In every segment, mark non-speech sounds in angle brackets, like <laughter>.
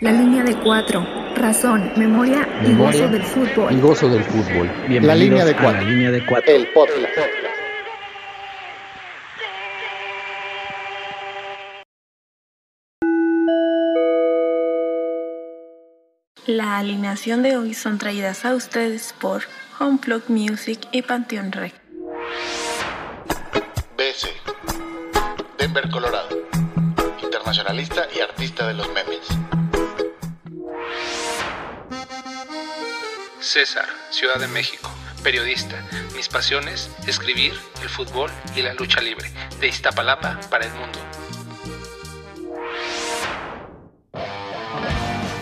La línea de cuatro. Razón, memoria, y gozo del fútbol. Y gozo del fútbol. la línea de cuatro. La línea de cuatro. El podcast. La alineación de hoy son traídas a ustedes por Homeplug Music y Panteón Rec. BC. Denver, Colorado. Internacionalista y artista de los memes. César, Ciudad de México, periodista. Mis pasiones, escribir, el fútbol y la lucha libre. De Iztapalapa para el mundo.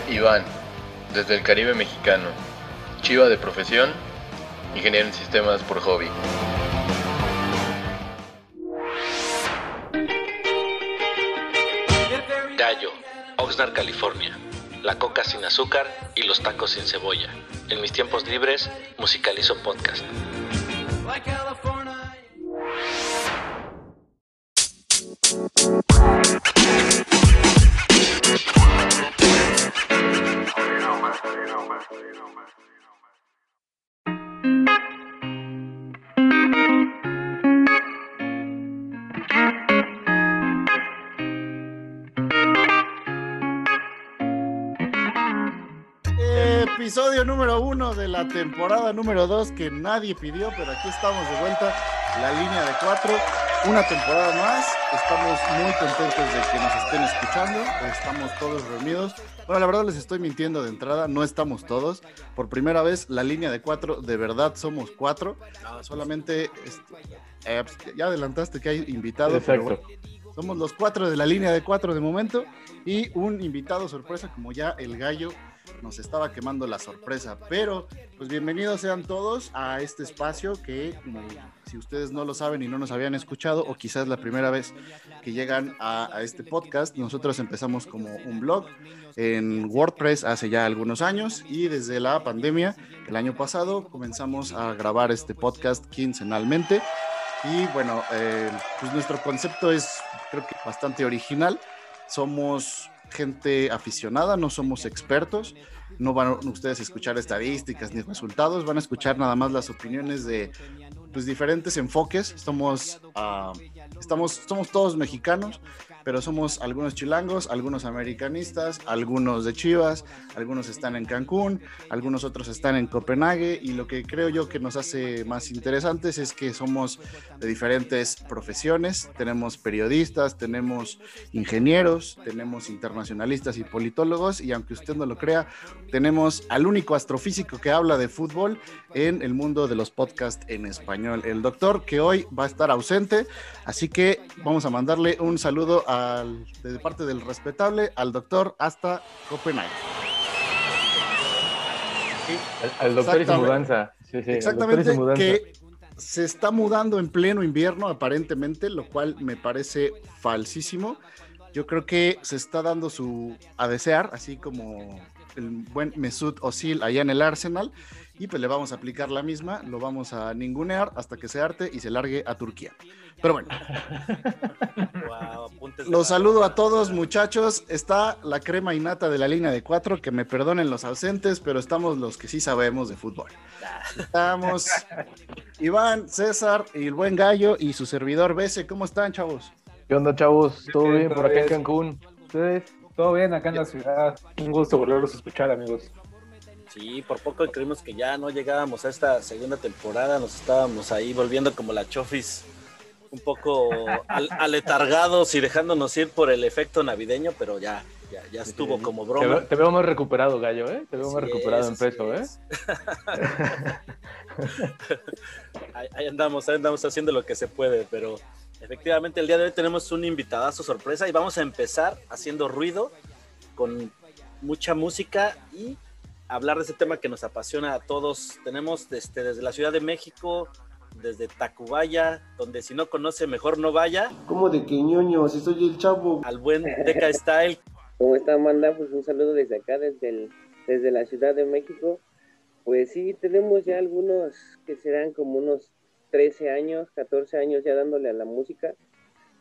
Iván, desde el Caribe mexicano. Chiva de profesión, ingeniero en sistemas por hobby. Gallo, Oxnard, California. La coca sin azúcar y los tacos sin cebolla. En mis tiempos libres, musicalizo podcast. De la temporada número dos que nadie pidió, pero aquí estamos de vuelta, la línea de cuatro, una temporada más. Estamos muy contentos de que nos estén escuchando, estamos todos reunidos. Bueno, la verdad les estoy mintiendo de entrada, no estamos todos. Por primera vez, la línea de cuatro, de verdad somos cuatro. Solamente, eh, pues, ya adelantaste que hay invitado, pero bueno, somos los cuatro de la línea de cuatro de momento y un invitado sorpresa como ya el gallo nos estaba quemando la sorpresa. Pero, pues bienvenidos sean todos a este espacio que, si ustedes no lo saben y no nos habían escuchado, o quizás la primera vez que llegan a, a este podcast, nosotros empezamos como un blog en WordPress hace ya algunos años y desde la pandemia, el año pasado, comenzamos a grabar este podcast quincenalmente. Y bueno, eh, pues nuestro concepto es creo que bastante original. Somos gente aficionada, no somos expertos, no van ustedes a escuchar estadísticas ni resultados, van a escuchar nada más las opiniones de pues, diferentes enfoques. Somos, uh, estamos, somos todos mexicanos, pero somos algunos chilangos, algunos americanistas, algunos de Chivas, algunos están en Cancún, algunos otros están en Copenhague y lo que creo yo que nos hace más interesantes es que somos de diferentes profesiones, tenemos periodistas, tenemos ingenieros, tenemos internacionalistas y politólogos y aunque usted no lo crea, tenemos al único astrofísico que habla de fútbol en el mundo de los podcasts en español, el doctor que hoy va a estar ausente, así que vamos a mandarle un saludo a al, de parte del respetable al doctor hasta Copenhague. Al, al doctor y su mudanza. Sí, sí, Exactamente, mudanza. que se está mudando en pleno invierno aparentemente, lo cual me parece falsísimo. Yo creo que se está dando su a desear, así como el buen Mesut Özil allá en el Arsenal, y pues le vamos a aplicar la misma, lo vamos a ningunear hasta que se arte y se largue a Turquía. Pero bueno. Wow, Los saludo a todos, muchachos. Está la crema innata de la línea de cuatro, que me perdonen los ausentes, pero estamos los que sí sabemos de fútbol. Estamos Iván, César y el buen Gallo y su servidor Bese. ¿Cómo están, chavos? ¿Qué onda, chavos? ¿Todo Bien, bien por acá en. Cancún? ¿Ustedes? Todo bien acá en la ciudad. Un gusto volverlos a escuchar, amigos. Sí, por poco creímos que ya no llegábamos a esta segunda temporada, nos estábamos ahí volviendo como la chofis, un poco al- aletargados y dejándonos ir por el efecto navideño, pero ya, ya, ya estuvo como Te, broma. veo- te veo más recuperado, Gallo, ¿eh? Te veo más recuperado es, en peso, ¿eh? <laughs> ahí, ahí andamos, ahí andamos haciendo lo que se puede, pero efectivamente el día de hoy tenemos un invitadazo sorpresa y vamos a empezar haciendo ruido con mucha música y hablar de ese tema que nos apasiona a todos. Tenemos desde, desde la Ciudad de México, desde Tacubaya, donde si no conoce mejor no vaya, ¿Cómo de que ñoño? Si soy el chavo. al buen Deca Style, ¿Cómo está Amanda? Pues un saludo desde acá, desde, el- desde la Ciudad de México. Pues sí, tenemos ya algunos que serán como unos 13 años, 14 años ya dándole a la música.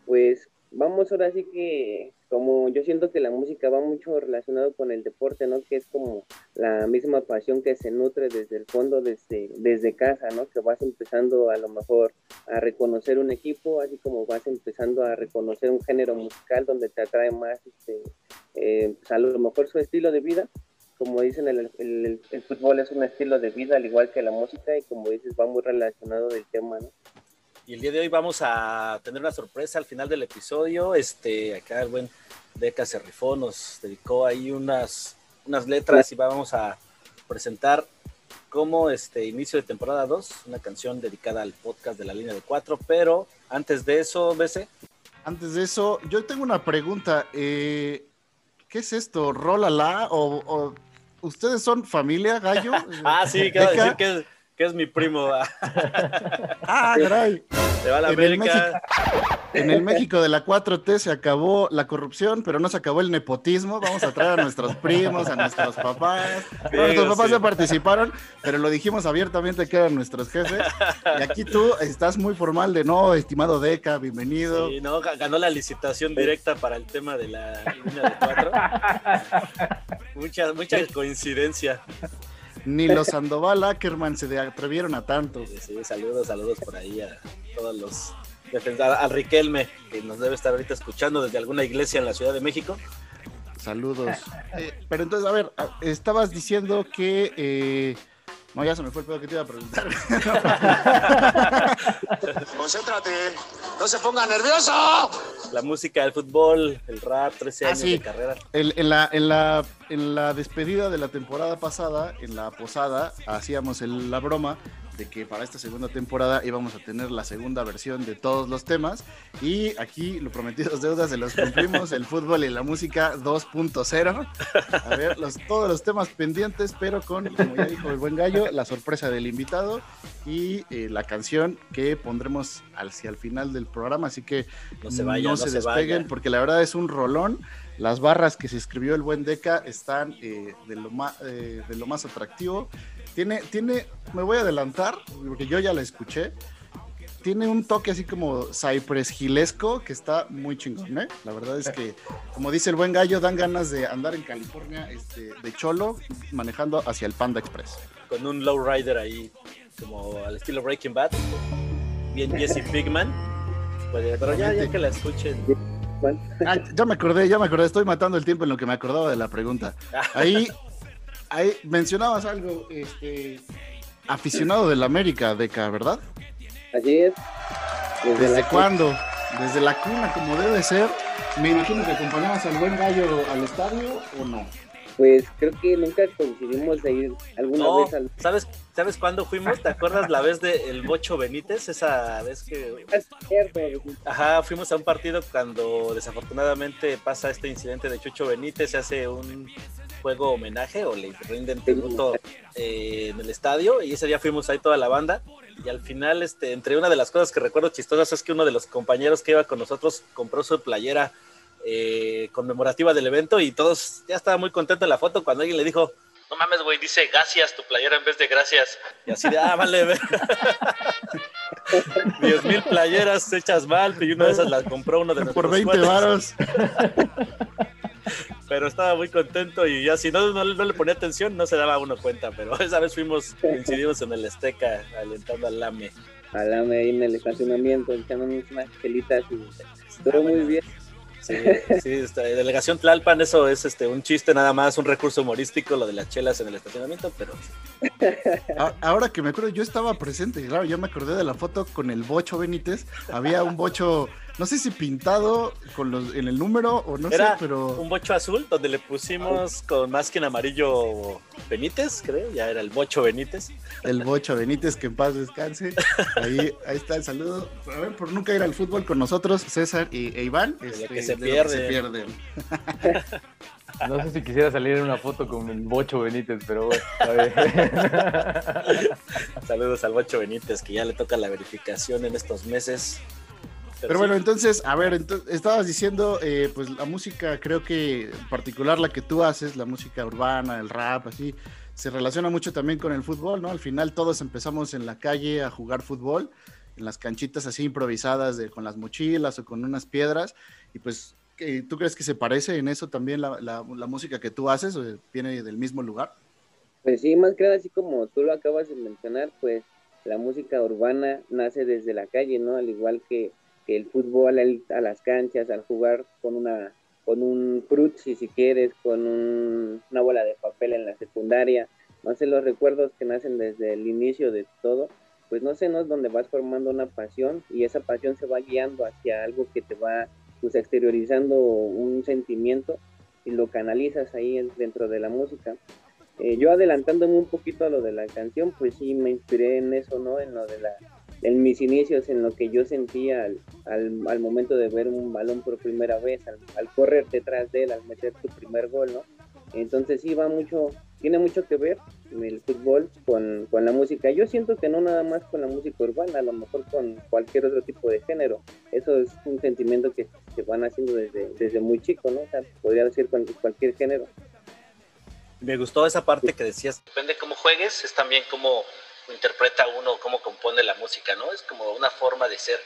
Pues vamos ahora sí que como yo siento que la música va mucho relacionado con el deporte, ¿no? Que es como la misma pasión que se nutre desde el fondo, desde, desde casa, ¿no? Que vas empezando a lo mejor a reconocer un equipo, así como vas empezando a reconocer un género musical donde te atrae más, este, eh, pues, a lo mejor su estilo de vida. Como dicen, el, el, el fútbol es un estilo de vida, al igual que la música, y como dices, va muy relacionado del tema, ¿no? Y el día de hoy vamos a tener una sorpresa al final del episodio. Este, acá el buen Deca se rifó, nos dedicó ahí unas, unas letras y vamos a presentar como este inicio de temporada 2, una canción dedicada al podcast de la línea de 4. Pero antes de eso, BC. Antes de eso, yo tengo una pregunta. Eh, ¿Qué es esto? ¿Rola o, o ustedes son familia, gallo? <laughs> ah, sí, quiero decir que es que es mi primo. <laughs> ah, caray. Se va a la en América. El en el México de la 4T se acabó la corrupción, pero no se acabó el nepotismo. Vamos a traer a nuestros primos, a nuestros papás. Sí, nuestros papás sí. ya participaron, pero lo dijimos abiertamente que eran nuestros jefes. Y aquí tú estás muy formal de no, estimado Deca, bienvenido. Sí, no, ga- ganó la licitación directa para el tema de la línea de 4. <laughs> mucha, mucha coincidencia. Ni los Sandoval Ackerman se atrevieron a tanto. Sí, sí, saludos, saludos por ahí a todos los defensores, al Riquelme, que nos debe estar ahorita escuchando desde alguna iglesia en la Ciudad de México. Saludos. <laughs> Eh, pero entonces, a ver, estabas diciendo que. eh, No, ya se me fue el pedo que te iba a preguntar. <laughs> Concéntrate, no se ponga nervioso. La música, el fútbol, el rap, 13 Ah, años sí. de carrera. El- en, la, en, la, en la despedida de la temporada pasada, en la posada, hacíamos el- la broma de que para esta segunda temporada íbamos a tener la segunda versión de todos los temas. Y aquí, lo prometidos deudas, se los cumplimos, el fútbol y la música 2.0. A ver, los, todos los temas pendientes, pero con, como ya dijo el buen gallo, la sorpresa del invitado y eh, la canción que pondremos hacia el final del programa. Así que No se vaya, no se, se despeguen vaya. porque la verdad es un rolón. Las barras que se escribió el buen Deca están eh, de, lo más, de lo más atractivo. Tiene, tiene, me voy a adelantar, porque yo ya la escuché. Tiene un toque así como Cypress Gilesco que está muy chingón, ¿eh? La verdad es que, como dice el buen gallo, dan ganas de andar en California este, de cholo manejando hacia el Panda Express. Con un lowrider ahí, como al estilo Breaking Bad. Bien Jesse Pigman. Pues, pero ya, ya que la escuchen. Ah, ya me acordé, ya me acordé, estoy matando el tiempo en lo que me acordaba de la pregunta. Ahí, ahí mencionabas algo, este, aficionado del América, Deca, ¿verdad? Así es. ¿Desde cuándo? Desde la cuna, como debe ser. Me imagino que acompañabas al buen gallo al estadio o no. Pues creo que nunca coincidimos de ir alguna No, vez al... ¿sabes, ¿sabes cuándo fuimos? ¿Te acuerdas la vez de El Bocho Benítez? Esa vez que Ajá, fuimos a un partido cuando desafortunadamente pasa este incidente de Chucho Benítez, se hace un juego homenaje o le rinden tributo eh, en el estadio y ese día fuimos ahí toda la banda y al final este entre una de las cosas que recuerdo chistosas es que uno de los compañeros que iba con nosotros compró su playera eh, conmemorativa del evento y todos ya estaba muy contento en la foto cuando alguien le dijo no mames, güey, dice gracias tu playera en vez de gracias. Y así de, ah, vale, ve. <laughs> 10 mil playeras hechas mal, y una de esas las compró uno de nuestros Por 20 cuates. varos. <laughs> Pero estaba muy contento y ya si no, no, no le ponía atención no se daba uno cuenta, pero <laughs> esa vez fuimos, coincidimos en el Esteca alentando al Lame. Alame ahí en el estacionamiento, echándonos unas chelitas y estuvo muy bien. Sí, sí, está, delegación Tlalpan, eso es este un chiste nada más, un recurso humorístico, lo de las chelas en el estacionamiento, pero <laughs> Ahora que me acuerdo, yo estaba presente, y claro, yo me acordé de la foto con el bocho Benítez. Había un bocho, no sé si pintado con los, en el número o no era sé, pero un bocho azul donde le pusimos con más que en amarillo Benítez, creo, ya era el bocho Benítez. el bocho Benítez, que en paz descanse. Ahí, ahí está el saludo. A ver, por nunca ir al fútbol con nosotros, César y, e Iván. este, que se de lo que se pierde. pierden. <laughs> No sé si quisiera salir en una foto con el Bocho Benítez, pero bueno. está bien. <laughs> Saludos al bocho Benítez, que ya le toca la verificación en estos meses. Pero bueno, entonces, a ver, ento- estabas diciendo, eh, pues la música, creo que en particular la que tú haces, la música urbana, el rap, así, se relaciona mucho también con el fútbol, ¿no? Al final todos empezamos en la calle a jugar fútbol, en las canchitas así improvisadas de, con las mochilas o con unas piedras, y pues ¿Tú crees que se parece en eso también la, la, música que tú haces? ¿Viene del mismo lugar? Pues sí, más que nada, así como tú lo acabas de mencionar, pues la música urbana nace desde la calle, ¿no? Al igual que, el fútbol, a las canchas, al jugar con una con un fruit, si quieres, con una bola de papel en la secundaria, no sé, los recuerdos que nacen desde el inicio de todo, pues no sé, no es donde vas formando una pasión y esa pasión se va guiando hacia algo que te va pues exteriorizando un sentimiento y lo canalizas ahí dentro de la música. Eh, yo adelantándome un poquito a lo de la canción, pues sí me inspiré en eso, ¿no? En lo de la, en mis inicios, en lo que yo sentía al, al, momento de ver un balón por primera vez, al, al, correr detrás de él, al meter tu primer gol, ¿no? Entonces sí va mucho, tiene mucho que ver el fútbol con, con, la música. Yo siento que no nada más con la música urbana, a lo mejor con cualquier otro tipo de género. Eso es un sentimiento que se van haciendo desde, desde muy chico, ¿no? O sea, podría decir con cualquier género. Me gustó esa parte que decías. Depende cómo juegues, es también interpreta uno, cómo compone la música, ¿no? Es como una forma de ser.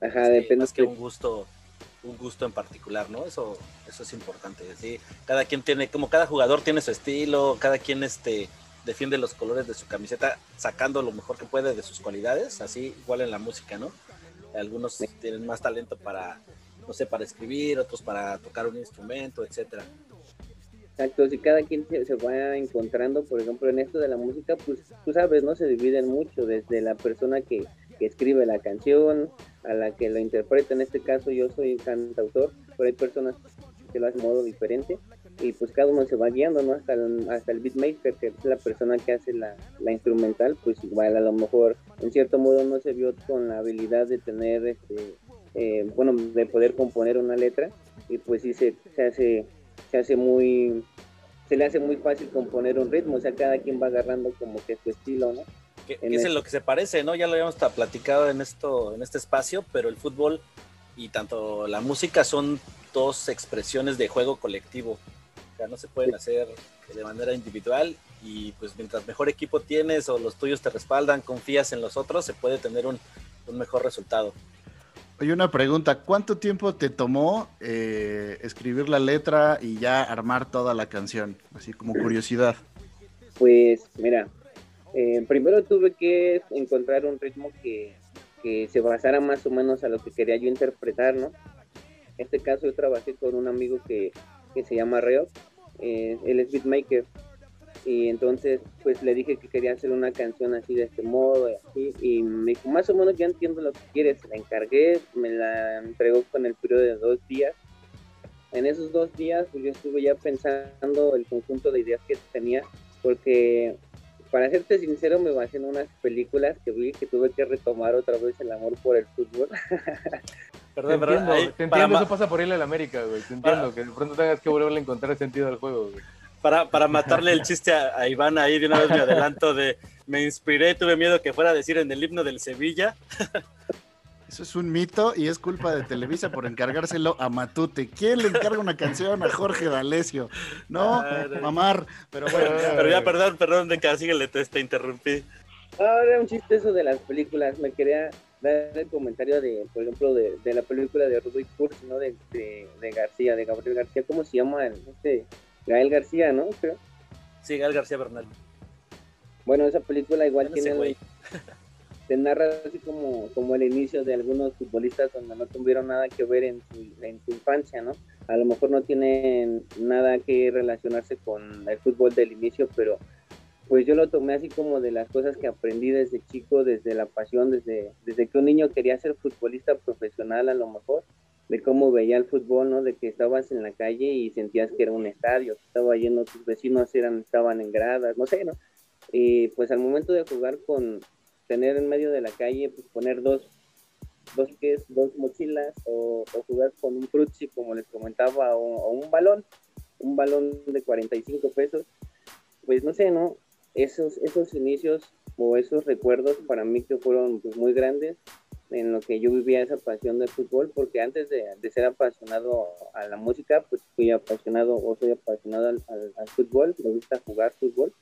Ajá, depende. Más que un gusto un gusto en particular, ¿no? Eso, eso es importante. ¿sí? Cada quien tiene, como cada jugador tiene su estilo, cada quien este, defiende los colores de su camiseta sacando lo mejor que puede de sus cualidades, así igual en la música, ¿no? Algunos tienen más talento para, no sé, para escribir, otros para tocar un instrumento, etcétera. Exacto, si cada quien se, va encontrando, por ejemplo, en esto de la música, pues tú sabes, ¿no? Se dividen mucho, desde la persona que, que escribe la canción, a la que lo interpreta. En este caso yo soy cantautor, pero hay personas que lo hacen de modo diferente y pues cada uno se va guiando, ¿no? Hasta el, hasta el beatmaker, que es la persona que hace la, la, instrumental, pues igual a lo mejor en cierto modo no se vio con la habilidad de tener, este, eh, bueno, de poder componer una letra y pues sí se, se hace se hace muy se le hace muy fácil componer un ritmo, o sea, cada quien va agarrando como que su estilo, ¿no? Que, es en lo que se parece, ¿no? Ya lo habíamos platicado en esto, en este espacio, pero el fútbol y tanto la música son dos expresiones de juego colectivo. O sea, no se pueden hacer de manera individual y pues mientras mejor equipo tienes o los tuyos te respaldan, confías en los otros, se puede tener un, un mejor resultado. Oye, una pregunta, ¿cuánto tiempo te tomó eh, escribir la letra y ya armar toda la canción? Así como curiosidad. Pues mira, eh, primero tuve que encontrar un ritmo que, se basara más o menos a lo que quería yo interpretar, ¿no? En este caso yo trabajé con un amigo que, se llama Reo, eh, él es beatmaker, y entonces pues le dije que quería hacer una canción así de este modo y así y me dijo más o menos ya entiendo lo que quieres la encargué me la entregó con el periodo de dos días en esos dos días pues yo estuve ya pensando el conjunto de ideas que tenía porque para serte sincero me basé en unas películas que vi que tuve que retomar otra vez el amor por el fútbol <laughs> Perdón, te entiendo, te entiendo eso pasa por irle a la América, güey. Te entiendo, que de pronto tengas que volverle a encontrar sentido al juego, güey para, para matarle el chiste a, Iván ahí de una vez me adelanto de me inspiré, tuve miedo que fuera a decir en el himno del Sevilla. Eso es un mito y es culpa de Televisa por encargárselo a Matute. ¿Quién le encarga una canción a Jorge D'Alessio? No, mamar, pero bueno. Pero ya, perdón, perdón, de que síguele, te, te interrumpí. Ahora un chiste eso de las películas. Me quería dar el comentario de, por ejemplo, de, de la película de Rudy Kurz, ¿no? De, de, de, García, de Gabriel García. ¿Cómo se llama? Este, Gael García, ¿no? Creo. Sí, Gael García Bernal. Bueno, esa película igual tiene... <laughs> Te narra así como, como el inicio de algunos futbolistas donde no tuvieron nada que ver en su, en su infancia, ¿no? A lo mejor no tienen nada que relacionarse con el fútbol del inicio, pero pues yo lo tomé así como de las cosas que aprendí desde chico, desde la pasión, desde, desde que un niño quería ser futbolista profesional a lo mejor, de cómo veía el fútbol, ¿no? De que estabas en la calle y sentías que era un estadio, estaba lleno, tus vecinos eran, estaban en gradas, no sé, ¿no? Y pues al momento de jugar con, tener en medio de la calle, pues poner dos, dos pies, dos mochilas, o, jugar con un frutzi, como les comentaba, o, un balón, un balón de 45 pesos, pues no sé, ¿no? Esos, esos inicios o esos recuerdos para mí que fueron pues, muy grandes en lo que yo vivía esa pasión del fútbol, porque antes de, ser apasionado a la música, pues fui apasionado o soy apasionado al, fútbol, me gusta jugar fútbol,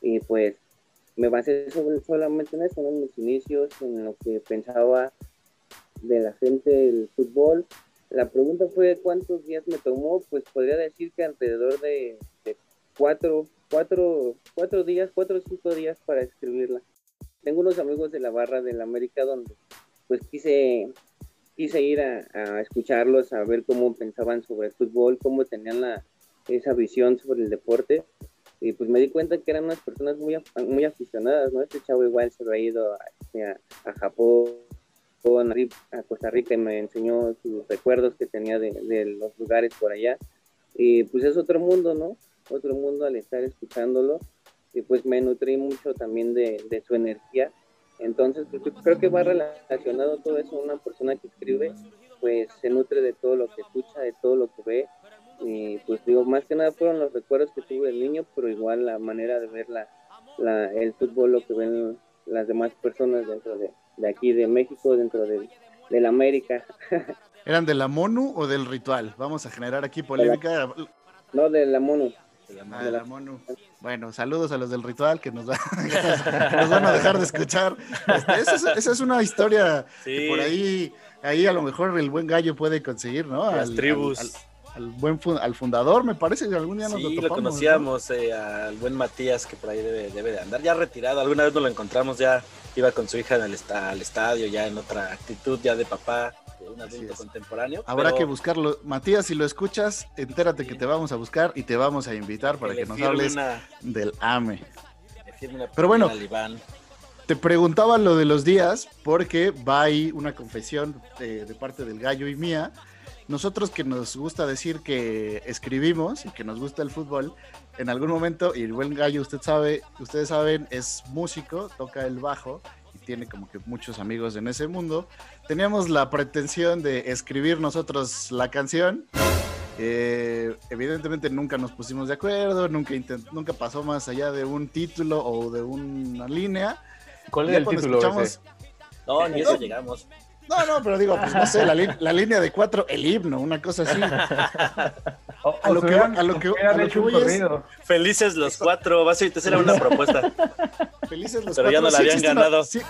y pues me basé solamente en eso, en mis inicios, en lo que pensaba de la gente del fútbol, la pregunta fue cuántos días me tomó, pues podría decir que alrededor de, cuatro, cuatro, cuatro días, cuatro o cinco días para escribirla. Tengo unos amigos de la barra del América donde pues quise, quise ir a, escucharlos, a ver cómo pensaban sobre el fútbol, cómo tenían la, esa visión sobre el deporte. Y pues me di cuenta que eran unas personas muy, muy aficionadas, ¿no? Este chavo igual se ha ido a, a Japón, a Costa Rica y me enseñó sus recuerdos que tenía de, los lugares por allá. Y pues es otro mundo, ¿no? Otro mundo al estar escuchándolo. Y pues me nutrí mucho también de, su energía. Entonces, pues, creo que va relacionado todo eso. Una persona que escribe, pues se nutre de todo lo que escucha, de todo lo que ve. Y pues digo, más que nada fueron los recuerdos que tuve del niño, pero igual la manera de ver la, el fútbol, lo que ven las demás personas dentro de, de aquí de México, dentro de, la América. <laughs> ¿Eran de la MONU o del ritual? Vamos a generar aquí polémica. No, de la MONU. De la, MONU. Bueno, saludos a los del ritual que nos, <laughs> nos van a dejar de escuchar. Este, esa, es, una historia que por ahí, ahí a lo mejor el buen gallo puede conseguir, ¿no? Las tribus al buen al fundador, me parece que algún día nos lo topamos. lo conocíamos, eh, al buen Matías, que por ahí debe, debe, de andar, ya retirado, alguna vez nos lo encontramos, ya iba con su hija en el al estadio, ya en otra actitud, ya de papá, de un adulto contemporáneo. Habrá que buscarlo. Matías, si lo escuchas, entérate que te vamos a buscar y te vamos a invitar para que, nos hables del AME. Pero bueno, te preguntaba lo de los días porque va ahí una confesión de, de parte del gallo y mía nosotros que nos gusta decir que escribimos y que nos gusta el fútbol, en algún momento, y el buen gallo, usted sabe, ustedes saben, es músico, toca el bajo y tiene como que muchos amigos en ese mundo. Teníamos la pretensión de escribir nosotros la canción. Eh, evidentemente nunca nos pusimos de acuerdo, nunca, nunca pasó más allá de un título o de una línea. ¿Cuál es el título? No, ni eso llegamos. No, no, pero digo, pues no sé, la, la, línea de cuatro, el himno, una cosa así. a, lo que, a lo que, a lo que voy es... Felices los cuatro, vas a esa era una propuesta. Felices los pero cuatro. Pero ya no la habían ganado. sí.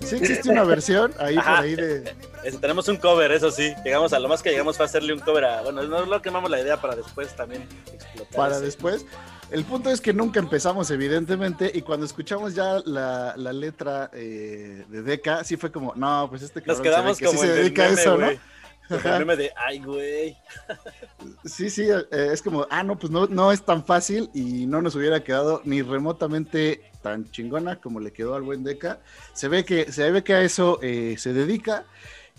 Sí existe una versión ahí por ahí de... tenemos un cover, eso sí. Llegamos a lo más que llegamos fue hacerle un cover a... Bueno, no lo quemamos la idea para después también explotar. Para después. El punto es que nunca empezamos, evidentemente, y cuando escuchamos ya la, la letra eh, de Deca, sí fue como, no, pues este Nos quedamos como sí se dedica a eso, ¿no? El meme de, ay, güey. Sí, sí, eh, es como, ah, no, pues no, no es tan fácil y no nos hubiera quedado ni remotamente tan chingona como le quedó al buen Deca. Se ve que, se ve que a eso eh, se dedica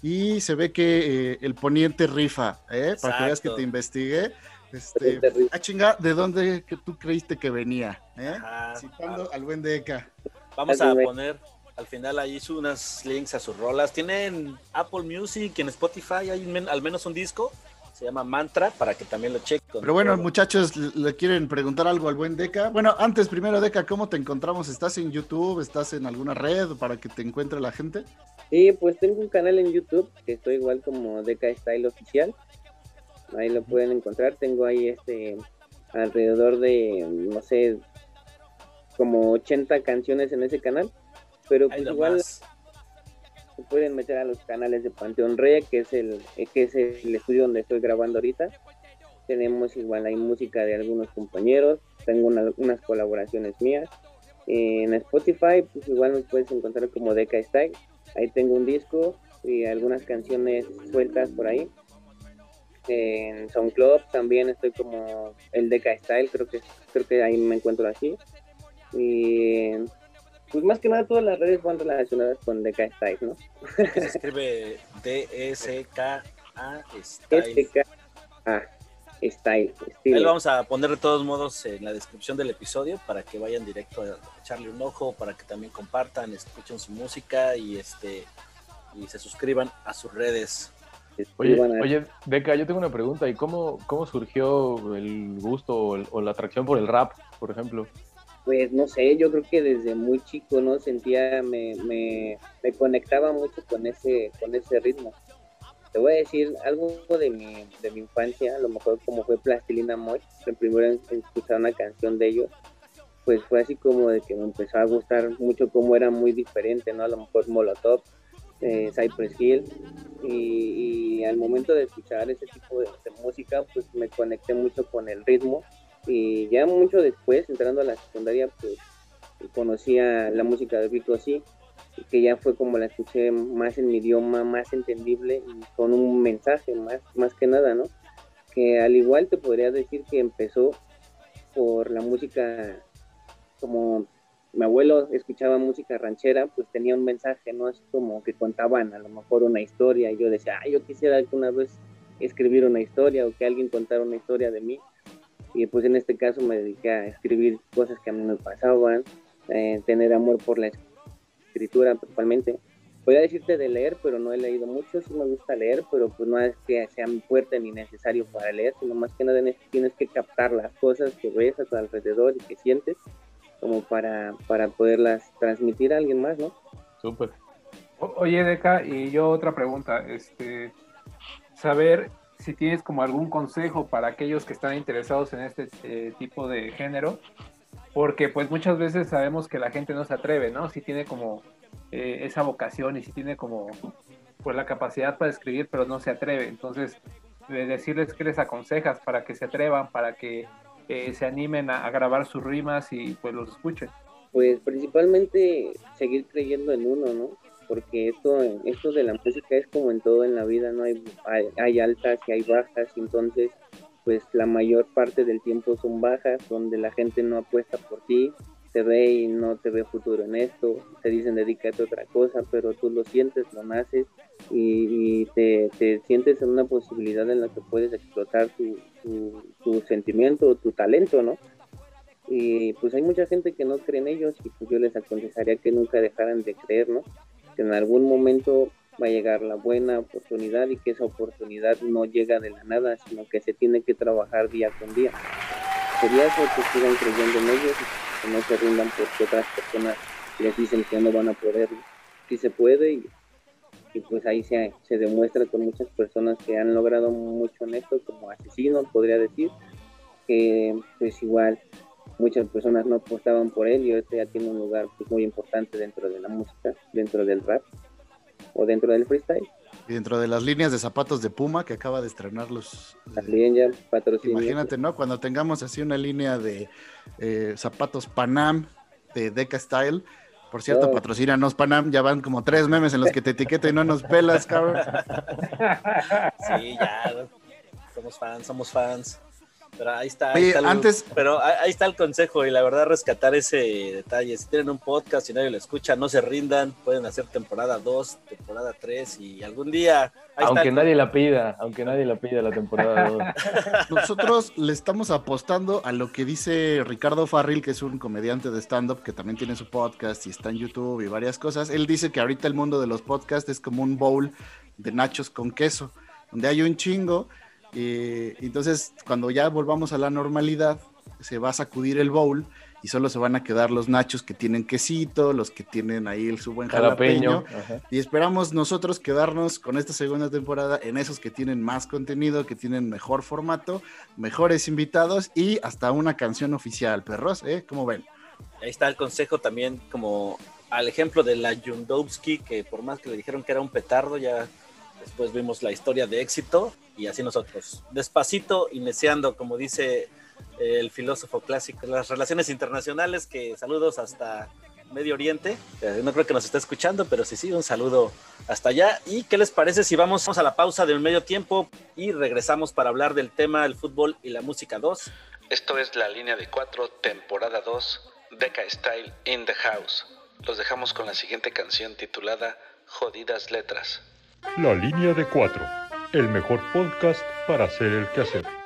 y se ve que el poniente rifa, ¿eh? Para que veas que te investigué. Este, a chingar, ¿de dónde que tú creíste que venía? ¿eh? Citando al buen Deca. Vamos a poner al final ahí unas links a sus rolas. Tienen Apple Music, en Spotify hay al menos un disco. Se llama Mantra para que también lo chequen. Pero bueno, muchachos, le quieren preguntar algo al buen Deca. Bueno, antes, primero, Deca, ¿cómo te encontramos? ¿Estás en YouTube? ¿Estás en alguna red para que te encuentre la gente? Sí, pues tengo un canal en YouTube que estoy igual como Deca Style Oficial ahí lo pueden encontrar. Tengo ahí este alrededor de, no sé, como 80 canciones en ese canal, pero pues igual se pueden meter a los canales de Panteón Rey, que es el que es el estudio donde estoy grabando ahorita. Tenemos igual ahí música de algunos compañeros, tengo unas colaboraciones mías. En Spotify, pues igual me puedes encontrar como Deca Style. Ahí tengo un disco y algunas canciones sueltas por ahí en SoundCloud también estoy como el Deca Style, creo que creo que ahí me encuentro así. Y pues más que nada todas las redes van relacionadas con Deca Style, ¿no? Se escribe D-E-C-K-A Style. a Style. Ahí lo vamos a poner de todos modos en la descripción del episodio para que vayan directo a echarle un ojo, para que también compartan, escuchen su música y este y se suscriban a sus redes. Oye, oye, Deca, yo tengo una pregunta. ¿Y cómo, cómo surgió el gusto o, la atracción por el rap, por ejemplo? Pues no sé, yo creo que desde muy chico, ¿no? Sentía, me, me, me conectaba mucho con ese, con ese ritmo. Te voy a decir algo de mi, de mi infancia, a lo mejor como fue Plastilina Moy, el primero en escuchar una canción de ellos. pues fue así como de que me empezó a gustar mucho cómo era muy diferente, ¿no? A lo mejor Molotov, eh, Cypress Hill, y, al momento de escuchar ese tipo de, música, pues me conecté mucho con el ritmo, y ya mucho después, entrando a la secundaria, pues conocía la música de Rico C, que ya fue como la escuché más en mi idioma, más entendible y con un mensaje más, más que nada, ¿no? Que al igual te podría decir que empezó por la música como mi abuelo escuchaba música ranchera, pues tenía un mensaje, ¿no? Es como que contaban a lo mejor una historia y yo decía, ah, yo quisiera alguna vez escribir una historia o que alguien contara una historia de mí. Y pues en este caso me dediqué a escribir cosas que a mí me pasaban, eh, tener amor por la escritura principalmente. Voy a decirte de leer, pero no he leído mucho, sí me gusta leer, pero pues no es que sea fuerte ni necesario para leer, sino más que nada tienes que captar las cosas que ves a tu alrededor y que sientes como para, para poderlas transmitir a alguien más, ¿no? Súper. Oye, Deca, y yo otra pregunta, este, saber si tienes como algún consejo para aquellos que están interesados en este eh, tipo de género, porque pues muchas veces sabemos que la gente no se atreve, ¿no? Si tiene como eh, esa vocación y si tiene como pues la capacidad para escribir, pero no se atreve. Entonces, de decirles que les aconsejas para que se atrevan, para que eh, se animen a, grabar sus rimas y pues los escuchen? Pues principalmente seguir creyendo en uno, ¿no? Porque esto, esto de la música es como en todo en la vida, ¿no? Hay, hay, altas y hay bajas, entonces pues la mayor parte del tiempo son bajas, donde la gente no apuesta por ti, te ve y no te ve futuro en esto, te dicen dedícate a otra cosa, pero tú lo sientes, lo naces y, te, te, sientes en una posibilidad en la que puedes explotar tu, tu, sentimiento, tu talento, ¿no? Y pues hay mucha gente que no cree en ellos y pues yo les aconsejaría que nunca dejaran de creer, ¿no? Que en algún momento va a llegar la buena oportunidad y que esa oportunidad no llega de la nada, sino que se tiene que trabajar día con día. Sería eso que sigan creyendo en ellos y que no se rindan porque otras personas les dicen que no van a poder. Si se puede y y pues ahí se, se demuestra con muchas personas que han logrado mucho en esto, como asesinos, podría decir, que pues igual muchas personas no apostaban por él y ahorita ya tiene un lugar pues, muy importante dentro de la música, dentro del rap o dentro del freestyle. Y dentro de las líneas de zapatos de Puma que acaba de estrenar los... También ya patrocinio. Imagínate, ¿no? Cuando tengamos así una línea de eh, zapatos Panam de Deca Style, por cierto, patrocínanos, Panam. Ya van como tres memes en los que te etiqueto y no nos pelas, cabrón. <laughs> Sí, ya. Somos fans, somos fans. Pero ahí está. antes... Pero ahí está el consejo y la verdad rescatar ese detalle. Si tienen un podcast y nadie lo escucha, no se rindan. Pueden hacer temporada 2, temporada 3 y algún día... Aunque nadie la pida, aunque nadie la pida la temporada 2. <laughs> Nosotros le estamos apostando a lo que dice Ricardo Farril, que es un comediante de stand-up que también tiene su podcast y está en YouTube y varias cosas. Él dice que ahorita el mundo de los podcasts es como un bowl de nachos con queso, donde hay un chingo y entonces, cuando ya volvamos a la normalidad, se va a sacudir el bowl y solo se van a quedar los nachos que tienen quesito, los que tienen ahí su buen jalapeño. y esperamos nosotros quedarnos con esta segunda temporada en esos que tienen más contenido, que tienen mejor formato, mejores invitados y hasta una canción oficial. Perros, ¿eh? ¿Cómo ven? Ahí está el consejo también, como al ejemplo de la Jundowski, que por más que le dijeron que era un petardo, ya Después vimos la historia de éxito y así nosotros. Despacito, iniciando, como dice el filósofo clásico, las relaciones internacionales, que saludos hasta Medio Oriente. No creo que nos esté escuchando, pero sí, sí, un saludo hasta allá. ¿Y qué les parece si vamos a la pausa de un medio tiempo y regresamos para hablar del tema del fútbol y la música 2? Esto es la línea de 4, temporada 2, Deca Style in the House. Los dejamos con la siguiente canción titulada Jodidas Letras. La línea de cuatro, el mejor podcast para hacer el quehacer.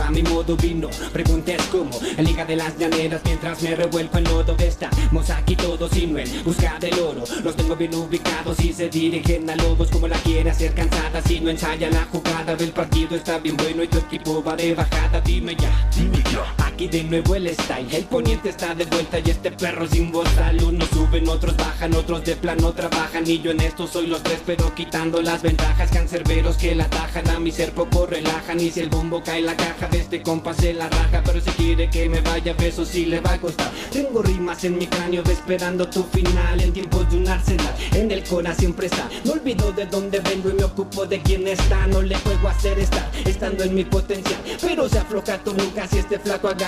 A mi modo vino. Preguntes cómo, en liga de las llaneras mientras me revuelco en lodo. Estamos aquí todos sin en busca del oro. Los tengo bien ubicados y se dirigen a lobos como la quiere hacer cansada. Si no ensaya la jugada del partido está bien bueno y tu equipo va de bajada. Dime ya, dime ya. Aquí de nuevo el style, el poniente está de vuelta y este perro sin voz. Unos suben, otros bajan, otros de plano trabajan. Y yo en esto soy los tres pero quitando las ventajas. Cancerberos que la tajan a mi ser poco relajan. Y si el bombo cae la caja de este compa se la raja. Pero si quiere que me vaya beso sí le va a costar. Tengo rimas en mi cráneo esperando tu final. En tiempos de un arsenal en el cora siempre está no olvido de dónde vengo y me ocupo de quién está. No le juego a hacer estar estando en mi potencial. Pero se afloja tu nunca si este flaco agarra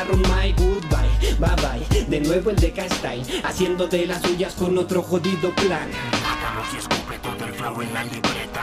de nuevo el de Style haciendo de las suyas con otro jodido plan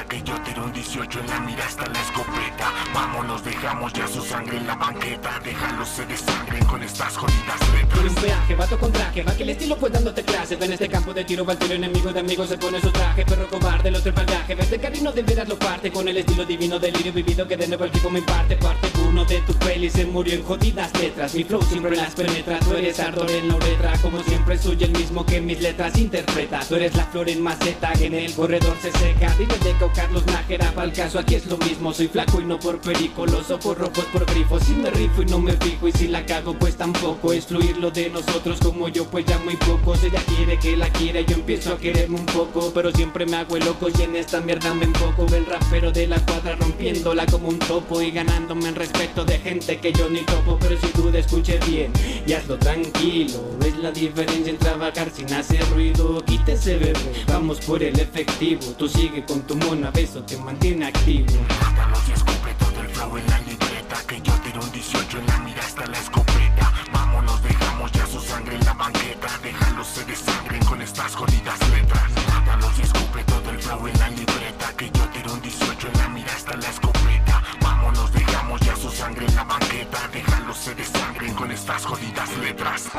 Que yo tiro un 18 en la mira hasta la escopeta. Vámonos, dejamos ya su sangre en la banqueta. Déjalos se desangren con estas jodidas letras. Un peaje, vato con traje, va que el estilo pues dándote clases. En este campo de tiro va el tiro enemigo de amigos se pone su traje. Perro cobarde, el otro el este cariño de veras lo parte. Con el estilo divino delirio vivido que de nuevo el equipo me imparte. Parte uno de tu peli se murió en jodidas letras. Mi flow siempre las penetra, tú eres ardor en la uretra. Como siempre soy el mismo que mis letras interpreta. Tú eres la flor en maceta que en el corredor se seca. Dime de Carlos Nájera para el caso aquí es lo mismo. Soy flaco y no por perico, los ojos rojos por grifo Si me rifo y no me fijo y si la cago pues tampoco. Es lo de nosotros como yo pues ya muy pocos Ella quiere que la quiera yo empiezo a quererme un poco. Pero siempre me hago el loco y en esta mierda me enfoco. El rapero de la cuadra rompiéndola como un topo Y ganándome el respeto de gente que yo ni topo. Pero si tú te escuches bien y hazlo tranquilo Es la diferencia en trabajar sin hacer ruido. Quítese bebé, vamos por el efectivo. Tú sigue con tu mona, beso te mantiene activo. Mátalos y escupe todo el flow en la libreta Que yo tiro un 18 en la mira hasta la escopeta. Vámonos, dejamos ya su sangre en la banqueta Déjalos se desangren con estas jodidas letras. Mátalos y escupe todo el flow en la libreta Que yo tiro un 18 en la mira hasta la escopeta. Vámonos, dejamos ya su sangre en la banqueta Déjalos se desangren con estas jodidas letras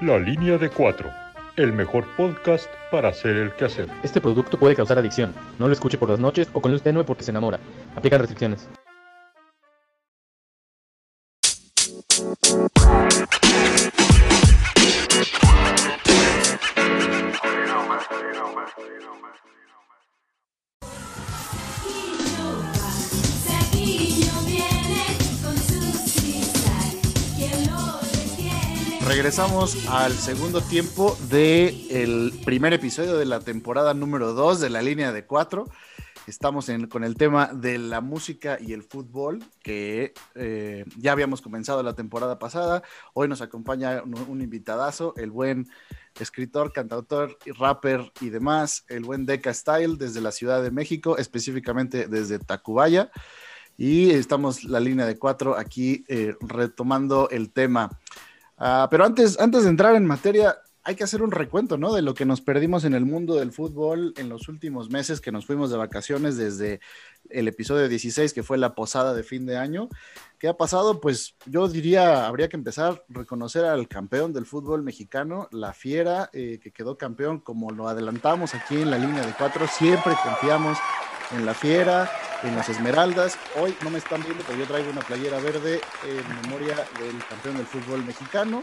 La línea de cuatro, el mejor podcast para hacer el quehacer. Este producto puede causar adicción. No lo escuche por las noches o con luz tenue porque se enamora. Aplican restricciones. Regresamos al segundo tiempo del el primer episodio de la temporada número 2 de la línea de 4. Estamos con el tema de la música y el fútbol, que eh, ya habíamos comenzado la temporada pasada. Hoy nos acompaña un, un invitadazo, el buen escritor, cantautor, rapper y demás, el buen Deca Style desde la Ciudad de México, específicamente desde Tacubaya. Y estamos la línea de cuatro aquí eh, retomando el tema. Uh, pero antes, antes de entrar en materia, hay que hacer un recuento, ¿no? De lo que nos perdimos en el mundo del fútbol en los últimos meses que nos fuimos de vacaciones desde el episodio 16, que fue la posada de fin de año. ¿Qué ha pasado? Pues yo diría, habría que empezar a reconocer al campeón del fútbol mexicano, la Fiera, eh, que quedó campeón, como lo adelantamos aquí en la línea de cuatro, siempre confiamos en la Fiera, en las Esmeraldas. Hoy no me están viendo, pero yo traigo una playera verde en memoria del campeón del fútbol mexicano.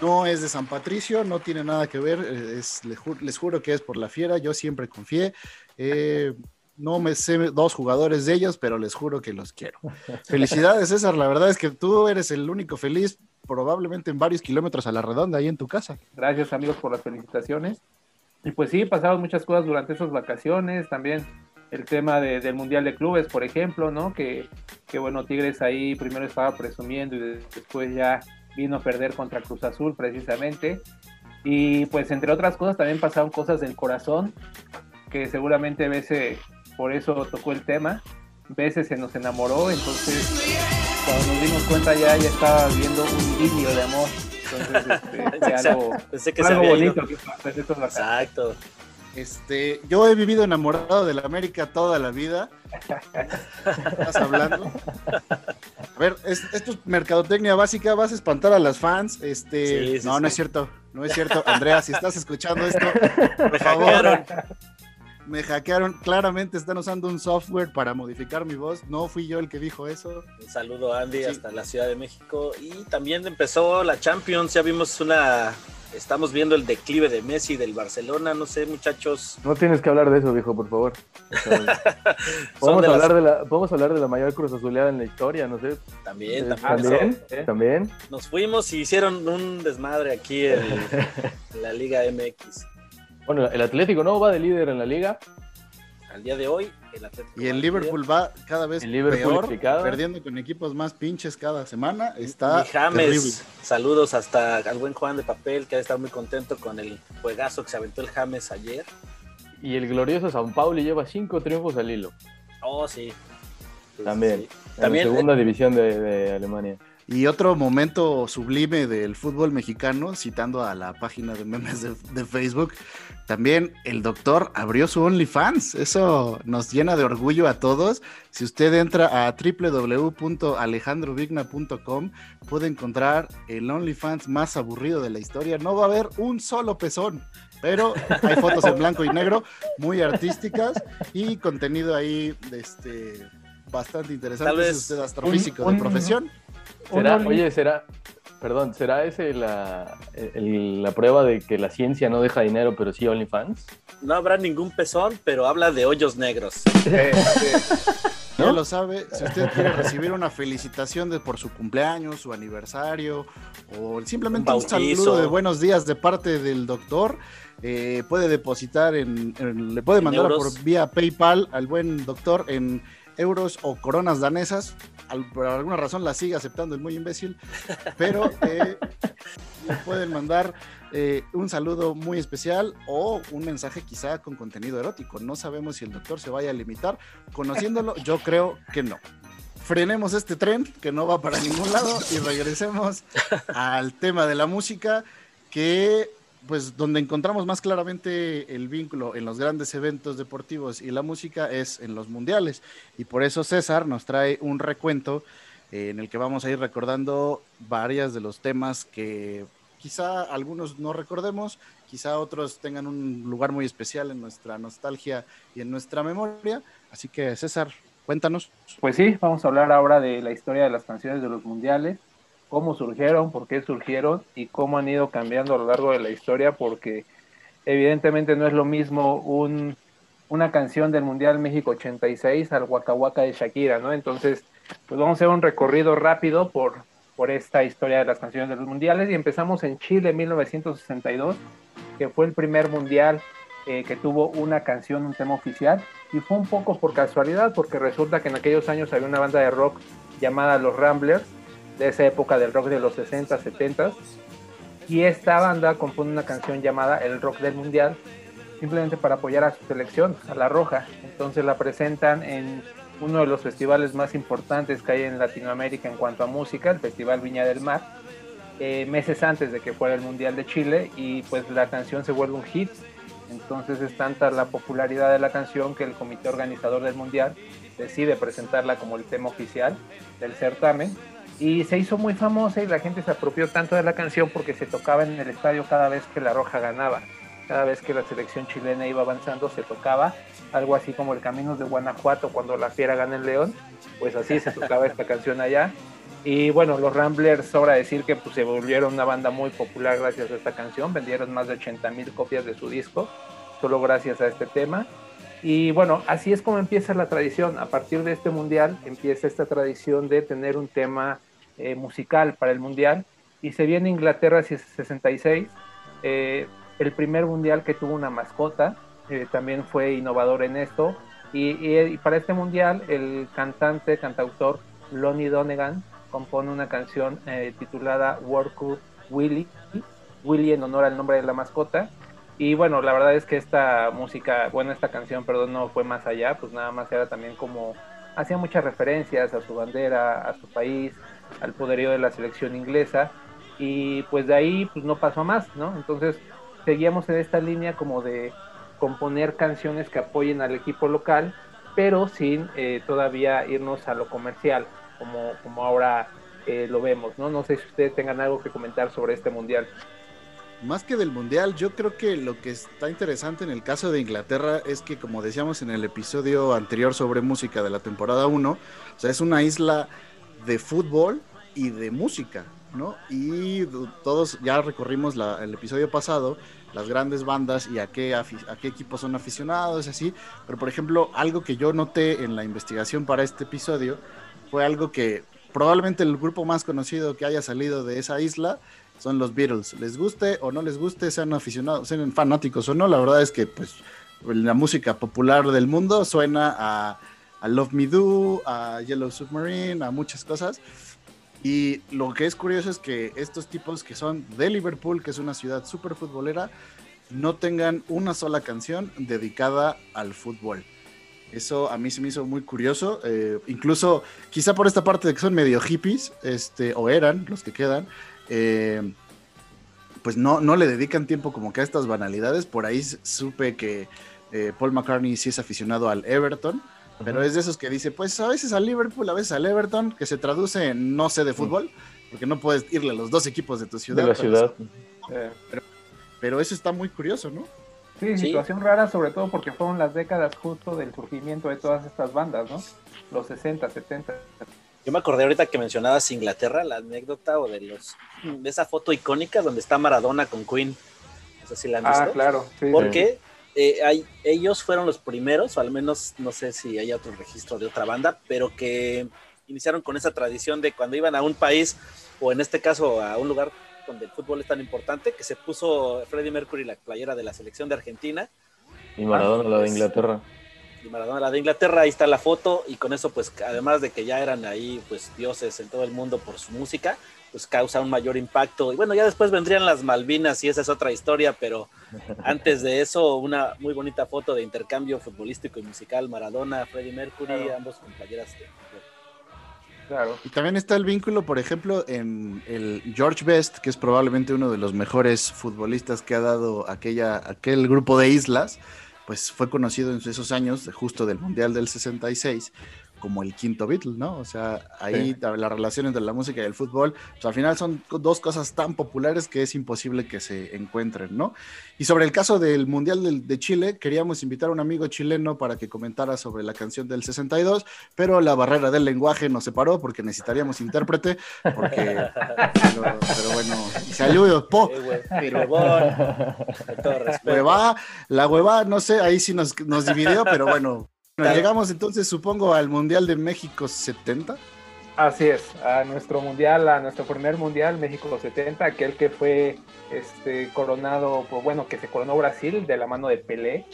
No es de San Patricio, no tiene nada que ver, es, les, juro, les juro que es por la Fiera, yo siempre confié. Eh, no me sé dos jugadores de ellos, pero les juro que los quiero. Felicidades, César. La verdad es que tú eres el único feliz, probablemente en varios kilómetros a la redonda, ahí en tu casa. Gracias, amigos, por las felicitaciones. Y pues sí, pasaron muchas cosas durante esas vacaciones. También el tema de, del Mundial de Clubes, por ejemplo, ¿no? Que, que, bueno, Tigres ahí primero estaba presumiendo y después ya vino a perder contra Cruz Azul precisamente. Y pues entre otras cosas también pasaron cosas del corazón, que seguramente a veces por eso tocó el tema. veces se nos enamoró, entonces cuando nos dimos cuenta ya, ya estaba viendo un idilio de amor. Entonces, este, <laughs> algo, Pensé que algo bonito ido. que pasó en estas vacaciones. Exacto. Este, yo he vivido enamorado de la América toda la vida. ¿Estás hablando? A ver, es- esto es mercadotecnia básica, vas a espantar a las fans. Este, Sí, sí, no, sí. no es cierto, no es cierto. Andrea, si estás escuchando esto, <laughs> por Me favor. hackearon. Me hackearon. Claramente están usando un software para modificar mi voz. No fui yo el que dijo eso. Un saludo Andy hasta la Ciudad de México. Y también empezó la Champions, ya vimos una... Estamos viendo el declive de Messi del Barcelona, no sé muchachos. No tienes que hablar de eso, viejo, por favor. <laughs> Son Podemos, de las- hablar de la, podemos hablar de la mayor cruz azuleada en la historia, no sé. También, Eh, también. también, también. Nos fuimos y hicieron un desmadre aquí en, en <laughs> la Liga MX. Bueno, el Atlético no va de líder en la liga. Al día de hoy, el Atlético. Y el Liverpool va cada vez El Liverpool peor, perdiendo con equipos más pinches cada semana. Está Y James, terrible. saludos hasta al buen Juan de Papel, que ha estar muy contento con el juegazo que se aventó el James ayer. Y el glorioso San Paulo lleva cinco triunfos al hilo. Oh, sí. También. sí. En También, la segunda división de, de Alemania. Y otro momento sublime del fútbol mexicano, citando a la página de memes de, de Facebook, también el doctor abrió su OnlyFans. Eso nos llena de orgullo a todos. Si usted entra a www.alejandrovigna.com, puede encontrar el OnlyFans más aburrido de la historia. No va a haber un solo pezón. Pero hay fotos en blanco y negro muy artísticas y contenido ahí este, bastante interesante. Tal Si usted astrofísico de profesión. ¿Será, oye, será, perdón, ¿será ese la, el- la prueba de que la ciencia no deja dinero, pero sí OnlyFans? No habrá ningún pezón, pero habla de hoyos negros. <laughs> Eh, eh, Ya lo sabe, si usted quiere recibir una felicitación de, por su cumpleaños, su aniversario, o simplemente Un un, saludo de buenos días de parte del doctor, eh, puede depositar en, en- le puede En mandar euros. por vía PayPal al buen doctor en euros o coronas danesas. Por alguna razón la sigue aceptando el muy imbécil, pero eh, le pueden mandar eh, un saludo muy especial o un mensaje quizá con contenido erótico. No sabemos si el doctor se vaya a limitar. Conociéndolo, yo creo que no. Frenemos este tren que no va para ningún lado y regresemos al tema de la música que pues donde encontramos más claramente el vínculo en los grandes eventos deportivos y la música es en los mundiales y por eso César nos trae un recuento eh, en el que vamos a ir recordando varias de los temas que quizá algunos no recordemos, quizá otros tengan un lugar muy especial en nuestra nostalgia y en nuestra memoria. Así que César, cuéntanos. Pues sí, vamos a hablar ahora de la historia de las canciones de los mundiales, cómo surgieron, por qué surgieron y cómo han ido cambiando a lo largo de la historia, porque evidentemente no es lo mismo un, una canción del Mundial México 86 al Waka de Shakira, ¿no? Entonces, pues vamos a hacer un recorrido rápido por, por esta historia de las canciones de los mundiales y empezamos en Chile en 1962, que fue el primer mundial eh, que tuvo una canción, un tema oficial, y fue un poco por casualidad, porque resulta que en aquellos años había una banda de rock llamada Los Ramblers, de esa época del rock de los 60, 70, y esta banda compone una canción llamada El Rock del Mundial, simplemente para apoyar a su selección, a La Roja. Entonces la presentan en uno de los festivales más importantes que hay en Latinoamérica en cuanto a música, el Festival Viña del Mar, eh, meses antes de que fuera el Mundial de Chile, y pues la canción se vuelve un hit. Entonces es tanta la popularidad de la canción que el comité organizador del Mundial decide presentarla como el tema oficial del certamen. Y se hizo muy famosa y la gente se apropió tanto de la canción porque se tocaba en el estadio cada vez que la Roja ganaba. Cada vez que la selección chilena iba avanzando se tocaba algo así como el Caminos de Guanajuato cuando la Fiera gana el León. Pues así se tocaba esta canción allá. Y bueno, los Ramblers, sobra decir que pues, se volvieron una banda muy popular gracias a esta canción. Vendieron más de 80 mil copias de su disco, solo gracias a este tema. Y bueno, así es como empieza la tradición. A partir de este mundial empieza esta tradición de tener un tema eh, musical para el mundial. Y se viene Inglaterra 66, eh, el primer mundial que tuvo una mascota. eh, también fue innovador en esto. Y, y- y para este mundial, el cantante, cantautor Lonnie Donegan compone una canción eh, titulada World Cup Willy, Willy en honor al nombre de la mascota. Y bueno, la verdad es que esta música, bueno, esta canción, perdón, no fue más allá, pues nada más era también como, hacía muchas referencias a su bandera, a su país, al poderío de la selección inglesa. Y pues de ahí pues no pasó más, ¿no? Entonces seguíamos en esta línea como de componer canciones que apoyen al equipo local, pero sin eh, todavía irnos a lo comercial, como, como ahora eh, lo vemos, ¿no? No sé si ustedes tengan algo que comentar sobre este mundial. Más que del mundial, yo creo que lo que está interesante en el caso de Inglaterra es que, como decíamos en el episodio anterior sobre música de la temporada 1, o sea, es una isla de fútbol y de música, ¿no? Y todos ya recorrimos el episodio pasado, las grandes bandas y a qué, a qué equipos son aficionados, así. Pero, por ejemplo, algo que yo noté en la investigación para este episodio fue algo que probablemente el grupo más conocido que haya salido de esa isla son los Beatles. Les guste o no les guste, sean aficionados, sean fanáticos o no, la verdad es que pues la música popular del mundo suena a, Love Me Do, a Yellow Submarine, a muchas cosas. Y lo que es curioso es que estos tipos que son de Liverpool, que es una ciudad súper futbolera, no tengan una sola canción dedicada al fútbol. Eso a mí se me hizo muy curioso. Eh, incluso, quizá por esta parte de que son medio hippies, este, o eran los que quedan, eh, pues no, no le dedican tiempo como que a estas banalidades. Por ahí supe que eh, Paul McCartney sí es aficionado al Everton, pero es de esos que dice, pues a veces al Liverpool, a veces al Everton, que se traduce en no sé de fútbol, porque no puedes irle a los dos equipos de tu ciudad. De la ciudad. pero, eso está muy curioso, ¿no? Sí, situación rara, sobre todo porque fueron las décadas justo del surgimiento de todas estas bandas, ¿no? Los 60, 70. Yo me acordé ahorita que mencionabas Inglaterra, la anécdota o de los de esa foto icónica donde está Maradona con Queen. No sé si la han ah, visto. Ah, claro. porque eh, hay, ellos fueron los primeros, o al menos no sé si hay otro registro de otra banda, pero que iniciaron con esa tradición de cuando iban a un país, o en este caso a un lugar donde el fútbol es tan importante, que se puso Freddie Mercury la playera de la selección de Argentina. Y Maradona la de pues, Inglaterra. Y Maradona la de Inglaterra, ahí está la foto, y con eso, pues, además de que ya eran ahí, pues, dioses en todo el mundo por su música, pues causa un mayor impacto. Y bueno, ya después vendrían las Malvinas y esa es otra historia, pero <laughs> antes de eso, una muy bonita foto de intercambio futbolístico y musical, Maradona, Freddie Mercury, ambos con playeras de y también está el vínculo, por ejemplo, en el George Best, que es probablemente uno de los mejores futbolistas que ha dado aquella, aquel grupo de islas, pues fue conocido en esos años, justo del Mundial del 66, como el quinto Beatle, ¿no? O sea, ahí la relación entre la música y el fútbol, pues al final son dos cosas tan populares que es imposible que se encuentren, ¿no? Y sobre el caso del Mundial de, Chile, queríamos invitar a un amigo chileno para que comentara sobre la canción del 62, pero la barrera del lenguaje nos separó porque necesitaríamos intérprete, porque, pero, bueno, se ayudó, po, pero, hueva, la hueva, no sé, ahí sí nos, nos dividió, pero bueno, llegamos entonces, supongo, al Mundial de México 70. Así es, a nuestro mundial, a nuestro primer mundial, México 70, aquel que fue este, coronado, pues, bueno, que se coronó Brasil de la mano de Pelé.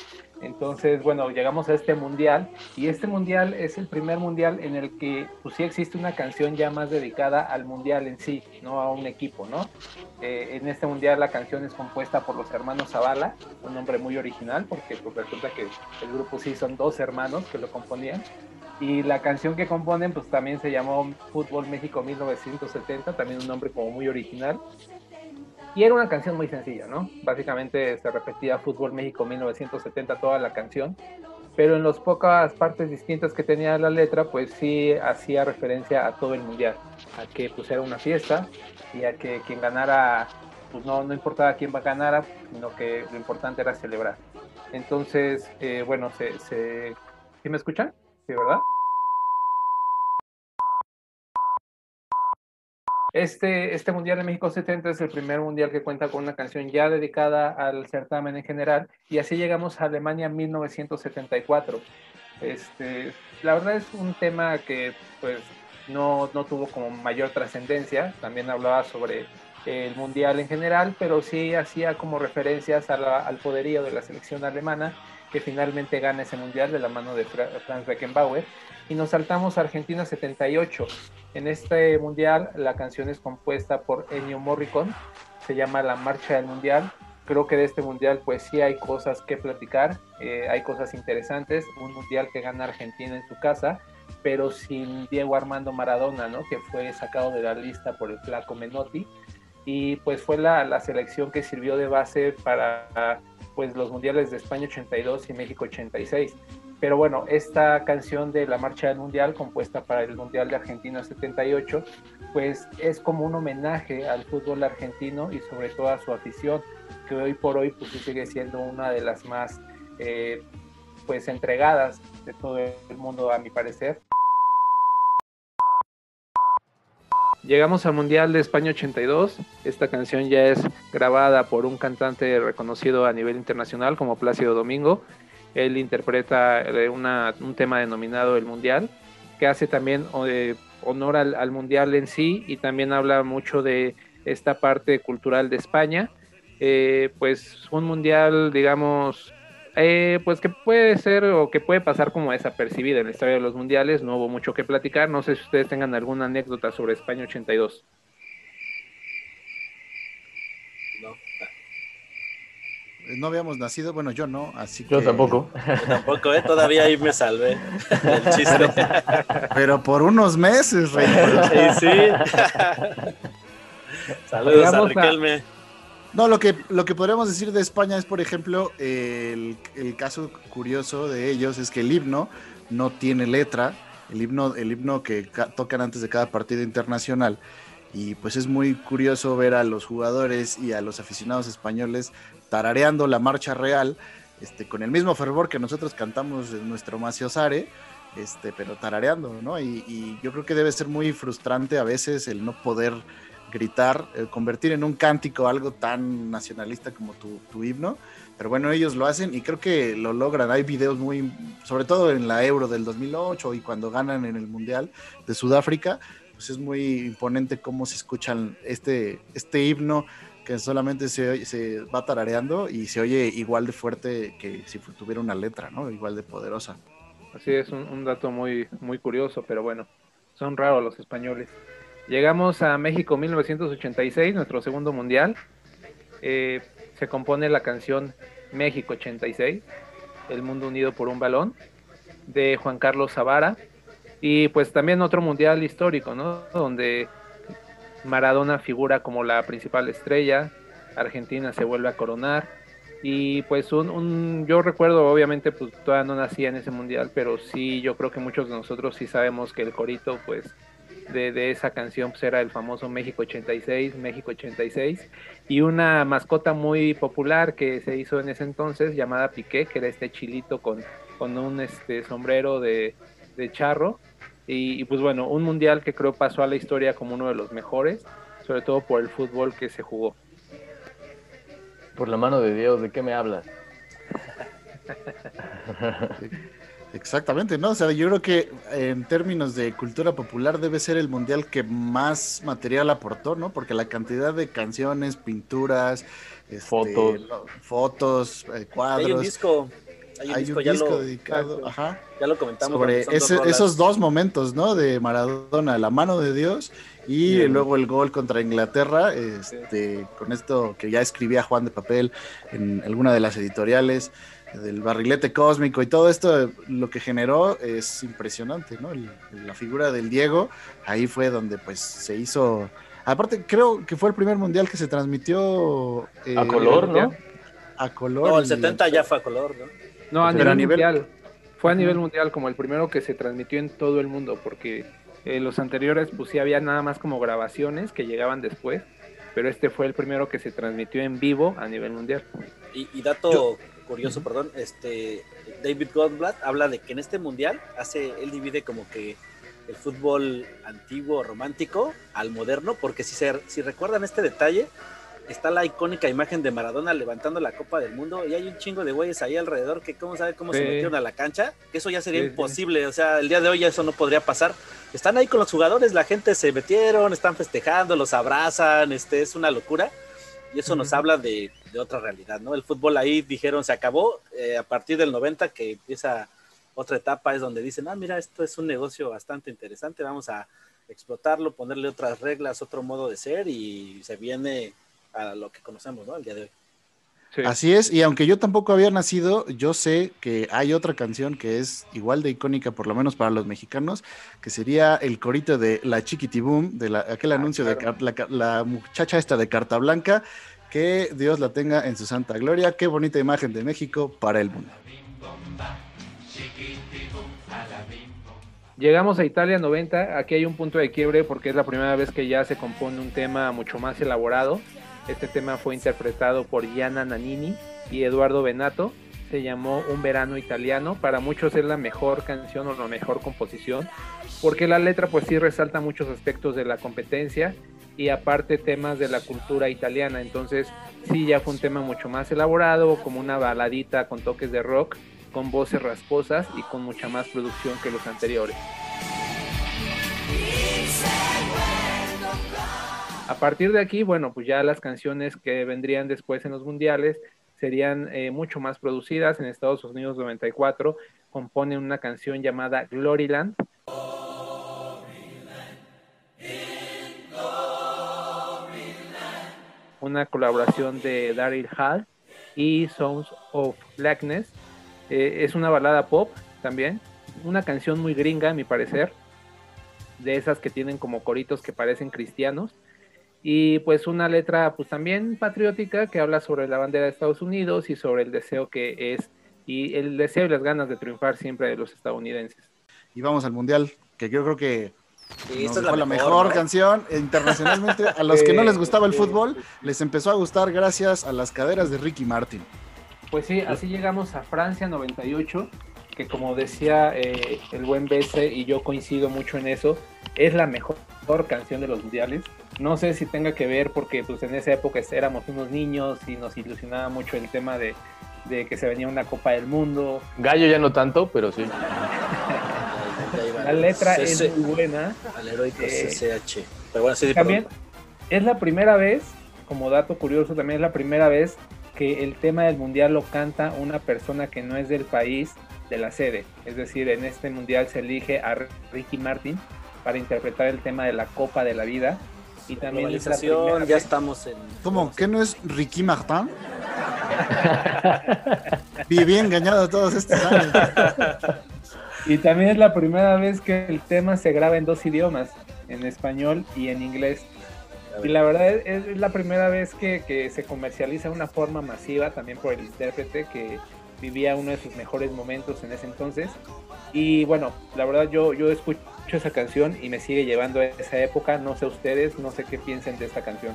Entonces, bueno, llegamos a este mundial y este mundial es el primer mundial en el que pues sí existe una canción ya más dedicada al mundial en sí, no a un equipo, ¿no? Eh, en este mundial la canción es compuesta por los hermanos Zavala, un nombre muy original porque pues, resulta que el grupo sí son dos hermanos que lo componían. Y la canción que componen pues también se llamó Fútbol México 1970, también un nombre como muy original y era una canción muy sencilla, ¿no? Básicamente se repetía Fútbol México 1970 toda la canción, pero en las pocas partes distintas que tenía la letra, pues sí hacía referencia a todo el mundial, a que pues era una fiesta y a que quien ganara, pues no, no importaba quién va a ganar, sino que lo importante era celebrar. Entonces, eh, bueno, se, se... ¿sí me escuchan? Sí, ¿verdad? Este, este Mundial de México 70 es el primer mundial que cuenta con una canción ya dedicada al certamen en general y así llegamos a Alemania 1974. Este, la verdad es un tema que pues no, no tuvo como mayor trascendencia, también hablaba sobre el mundial en general, pero sí hacía como referencias al poderío de la selección alemana que finalmente gana ese mundial de la mano de Franz Beckenbauer y nos saltamos a Argentina 78. En este mundial la canción es compuesta por Ennio Morricone, se llama La Marcha del Mundial. Creo que de este mundial pues sí hay cosas que platicar, eh, hay cosas interesantes, un mundial que gana Argentina en su casa, pero sin Diego Armando Maradona, ¿no? que fue sacado de la lista por el flaco Menotti y pues fue la, la selección que sirvió de base para pues los mundiales de España 82 y México 86. Pero bueno, esta canción de la Marcha del Mundial, compuesta para el Mundial de Argentina 78, pues es como un homenaje al fútbol argentino y sobre todo a su afición, que hoy por hoy pues sigue siendo una de las más eh, pues entregadas de todo el mundo a mi parecer. Llegamos al Mundial de España 82. Esta canción ya es grabada por un cantante reconocido a nivel internacional como Plácido Domingo. Él interpreta eh, un tema denominado El Mundial, que hace también eh, honor al, Mundial en sí y también habla mucho de esta parte cultural de España. Eh, pues un Mundial, digamos, eh, pues que puede ser o que puede pasar como desapercibida en la historia de los mundiales, no hubo mucho que platicar, no sé si ustedes tengan alguna anécdota sobre España 82. No. No habíamos nacido, bueno, yo no, así yo tampoco. Yo <laughs> tampoco, ¿eh? todavía ahí me salvé del chiste. Pero, por unos meses, Rey. Sí, sí. <laughs> Saludos a Riquelme. No, lo que, lo que podríamos decir de España es, por ejemplo, el, caso curioso de ellos es que el himno no tiene letra, el himno, el himno que tocan antes de cada partido internacional. Y pues es muy curioso ver a los jugadores y a los aficionados españoles tarareando la marcha real, este, con el mismo fervor que nosotros cantamos en nuestro Maciosare, este, pero tarareando, ¿no? Y yo creo que debe ser muy frustrante a veces el no poder gritar, eh, convertir en un cántico algo tan nacionalista como tu, himno. Pero bueno, ellos lo hacen y creo que lo logran. Hay videos muy, sobre todo en la Euro del 2008 y cuando ganan en el Mundial de Sudáfrica, pues es muy imponente cómo se escuchan este, este himno que solamente se, se va tarareando y se oye igual de fuerte que si tuviera una letra, ¿no? Igual de poderosa. Así es, un, un dato muy, muy curioso, pero bueno, son raros los españoles. Llegamos a México 1986, nuestro segundo mundial. Eh, se compone la canción México 86, El Mundo Unido por un Balón, de Juan Carlos Zavara. Y pues también otro mundial histórico, ¿no? Donde Maradona figura como la principal estrella, Argentina se vuelve a coronar. Y pues un, un, yo recuerdo, obviamente, pues todavía no nacía en ese mundial, pero sí, yo creo que muchos de nosotros sí sabemos que el corito, pues de, esa canción pues era el famoso México 86, México 86, y una mascota muy popular que se hizo en ese entonces llamada Piqué, que era este chilito con, con un este, sombrero de, charro, y, pues bueno, un mundial que creo pasó a la historia como uno de los mejores, sobre todo por el fútbol que se jugó. Por la mano de Dios, ¿de qué me hablas? <laughs> Exactamente, ¿no? O sea, yo creo que en términos de cultura popular debe ser el mundial que más material aportó, ¿no? Porque la cantidad de canciones, pinturas, este, fotos, fotos eh, cuadros. Hay un disco, hay un disco, dedicado, ajá, ya lo comentamos. Sobre esos dos momentos, ¿no? De Maradona, la mano de Dios y luego el gol contra Inglaterra, este, con esto que ya escribía Juan de Papel en alguna de las editoriales del barrilete cósmico y todo esto, lo que generó es impresionante, ¿no? la figura del Diego, ahí fue donde pues se hizo... Aparte, creo que fue el primer mundial que se transmitió... Eh, a color, ¿no? A color. No, el 70 ya fue a color, ¿no? No, a nivel, mundial. Fue a nivel mundial como el primero que se transmitió en todo el mundo, porque eh, los anteriores pues sí había nada más como grabaciones que llegaban después, pero este fue el primero que se transmitió en vivo a nivel mundial. Y, dato curioso, perdón, este David Goldblatt habla de que en este mundial hace, él divide como que el fútbol antiguo romántico al moderno, porque si se, si recuerdan este detalle, está la icónica imagen de Maradona levantando la Copa del Mundo y hay un chingo de güeyes ahí alrededor que cómo sabe cómo se metieron a la cancha, que eso ya sería imposible, o sea, el día de hoy ya eso no podría pasar. Están ahí con los jugadores, la gente se metieron, están festejando, los abrazan, este es una locura y eso nos habla de, otra realidad, ¿no? El fútbol ahí dijeron se acabó, eh, a partir del 90 que empieza otra etapa es donde dicen, ah, mira, esto es un negocio bastante interesante, vamos a explotarlo, ponerle otras reglas, otro modo de ser y se viene a lo que conocemos, ¿no? El día de hoy. Así es, y aunque yo tampoco había nacido, yo sé que hay otra canción que es igual de icónica, por lo menos para los mexicanos, que sería el corito de La Chiquitiboom, de aquel ah, anuncio de la, la, muchacha esta de Carta Blanca, Que Dios la tenga en su santa gloria. Qué bonita imagen de México para el mundo. Llegamos a Italia 90, aquí hay un punto de quiebre porque es la primera vez que ya se compone un tema mucho más elaborado. Este tema fue interpretado por Gianna Nannini y Eduardo Benato. Se llamó Un verano italiano. Para muchos es la mejor canción o la mejor composición porque la letra pues sí resalta muchos aspectos de la competencia y aparte temas de la cultura italiana. Entonces sí ya fue un tema mucho más elaborado, como una baladita con toques de rock con voces rasposas y con mucha más producción que los anteriores. A partir de aquí, bueno, pues ya las canciones que vendrían después en los mundiales serían eh, mucho más producidas. En Estados Unidos 94 componen una canción llamada Gloryland. Una colaboración de Daryl Hall y Sounds of Blackness eh, es una balada pop también, una canción muy gringa a mi parecer, de esas que tienen como coritos que parecen cristianos, y pues una letra pues también patriótica que habla sobre la bandera de Estados Unidos y sobre el deseo que es, y el deseo y las ganas de triunfar siempre de los estadounidenses. Y vamos al Mundial, que yo creo que esta es la mejor, canción internacionalmente. A los que no les gustaba el fútbol, les empezó a gustar gracias a las caderas de Ricky Martin. Pues sí, así llegamos a Francia 98, que como decía eh, el buen BC y yo coincido mucho en eso, es la mejor canción de los mundiales. No sé si tenga que ver porque pues en esa época éramos unos niños y nos ilusionaba mucho el tema de, que se venía una Copa del Mundo. Gallo ya no tanto, pero sí. <laughs> la letra es muy buena. Al heroico CCH. Eh, pero bueno, sí, también es la primera vez, como dato curioso, también es la primera vez que el tema del mundial lo canta una persona que no es del país de la sede. Es decir, en este mundial se elige a Ricky Martin para interpretar el tema de la Copa de la Vida. Y también ya estamos en. ¿Cómo? ¿Qué no es Ricky Martin? <laughs> Viví engañado todos estos años. Y también es la primera vez que el tema se graba en dos idiomas, en español y en inglés. Y la verdad es, la primera vez que, se comercializa de una forma masiva también por el intérprete que vivía uno de sus mejores momentos en ese entonces. Y bueno, la verdad yo, yo escucho esa canción y me sigue llevando a esa época. No sé ustedes, no sé qué piensen de esta canción.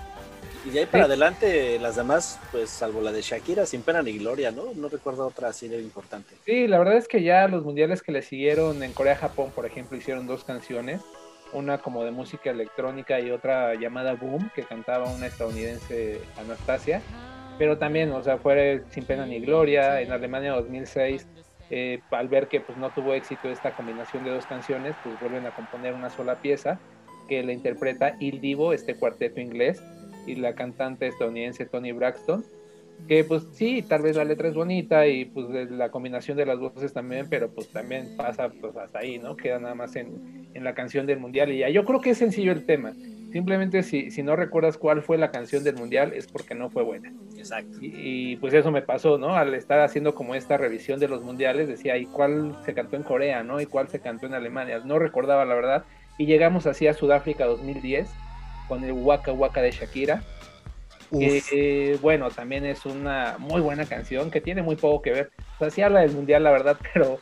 Y de ahí para adelante, las demás, pues salvo la de Shakira, sin pena ni gloria, ¿no? No recuerdo otra así de importante. Sí, la verdad es que ya los mundiales que le siguieron en Corea-Japón, por ejemplo, hicieron dos canciones una como de música electrónica y otra llamada Boom, que cantaba una estadounidense Anastasia, pero también, o sea, fue sin pena ni gloria, en Alemania 2006, eh, al ver que pues no tuvo éxito esta combinación de dos canciones, pues vuelven a componer una sola pieza que la interpreta Il Divo, este cuarteto inglés, y la cantante estadounidense Tony Braxton, que pues sí, tal vez la letra es bonita y pues la combinación de las voces también, pero pues también pasa pues hasta ahí, ¿no? Queda nada más en, en la canción del mundial y ya. Yo creo que es sencillo el tema. Simplemente si, si no recuerdas cuál fue la canción del mundial es porque no fue buena. Exacto. Y, pues eso me pasó, ¿no? Al estar haciendo como esta revisión de los mundiales, decía, ¿y cuál se cantó en Corea, ¿no? ¿Y cuál se cantó en Alemania? No recordaba la verdad. Y llegamos así a Sudáfrica 2010 con el Waka Waka de Shakira que bueno, también es una muy buena canción que tiene muy poco que ver. O sea, sí habla del mundial, la verdad, <laughs> pero,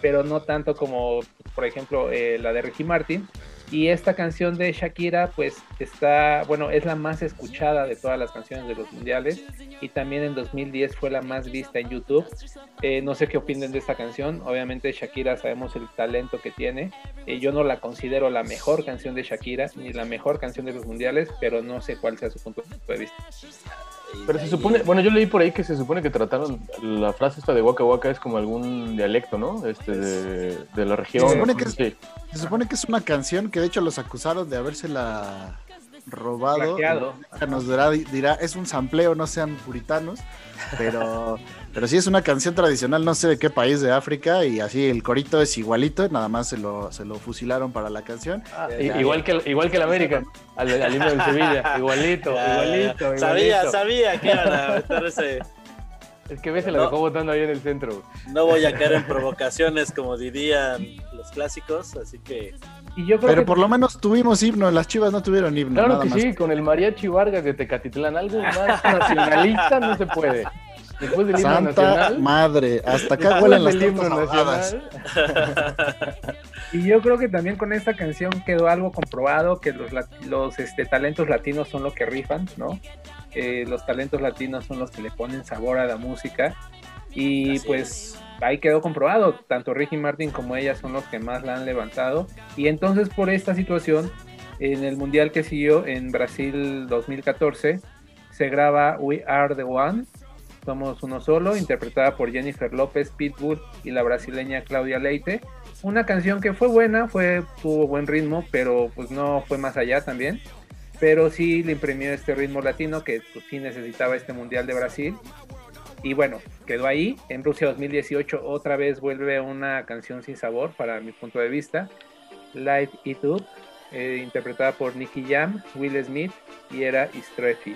pero no tanto como, por ejemplo, eh, la de Ricky Martin. Y esta canción de Shakira, pues está, bueno, es la más escuchada de todas las canciones de los mundiales. Y también en 2010 fue la más vista en YouTube. Eh, no sé qué opinen de esta canción. Obviamente Shakira sabemos el talento que tiene. Eh, yo no la considero la mejor canción de Shakira, ni la mejor canción de los mundiales, pero no sé cuál sea su punto de vista. Pero se supone, bueno, yo leí por ahí que se supone que trataron la frase esta de Waka Waka es como algún dialecto, ¿no? Este de, la región. Se supone, que es, se supone que es una canción que de hecho los acusaron de habérsela robado. Nos dirá, dirá, es un sampleo, no sean puritanos, pero, pero sí es una canción tradicional, no sé de qué país de África, y así el corito es igualito, nada más se lo, se lo fusilaron para la canción. Ah, igual, que, igual que el América, al, al del Sevilla, <laughs> igualito, igualito, Sabía, sabía que iban a meter ese... Es que ves se la No. dejó botando ahí en el centro. No voy a caer en provocaciones, como dirían los clásicos, así que Y yo creo Pero que por lo menos tuvimos himno, las chivas no tuvieron himno. Claro nada que más. sí, con el mariachi Vargas de Tecatitlán, algo más nacionalista no se puede. Después del himno Santa nacional. madre, hasta acá huelen las tortas. <laughs> Y yo creo que también con esta canción quedó algo comprobado, que los este, talentos latinos son lo que rifan, ¿no? Eh, los talentos latinos son los que le ponen sabor a la música. Y Así pues ahí quedó comprobado, tanto Ricky Martin como ella son los que más la han levantado. Y entonces por esta situación, en el Mundial que siguió en Brasil 2014, se graba We Are the One, Somos Uno Solo, interpretada por Jennifer López, Pitbull y la brasileña Claudia Leite. Una canción que fue buena, fue, tuvo buen ritmo, pero pues no fue más allá también. Pero sí le imprimió este ritmo latino que pues, sí necesitaba este Mundial de Brasil. Y bueno, quedó ahí. En Rusia 2018 otra vez vuelve una canción sin sabor para mi punto de vista. Light It Up, eh, interpretada por Nicky Jam, Will Smith y era Streffy.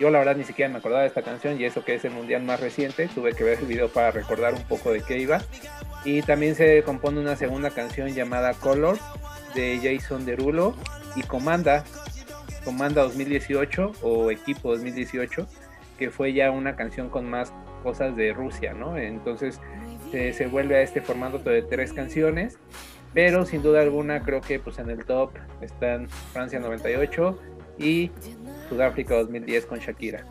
Yo la verdad ni siquiera me acordaba de esta canción y eso que es el mundial más reciente, tuve que ver el video para recordar un poco de qué iba. Y también se compone una segunda canción llamada Colors de Jason Derulo y Comanda, Comanda 2018 o Equipo 2018, que fue ya una canción con más cosas de Rusia, ¿no? Entonces se, se vuelve a este formato de tres canciones, pero sin duda alguna creo que pues en el top están Francia 98 y Sudáfrica 2010 con Shakira.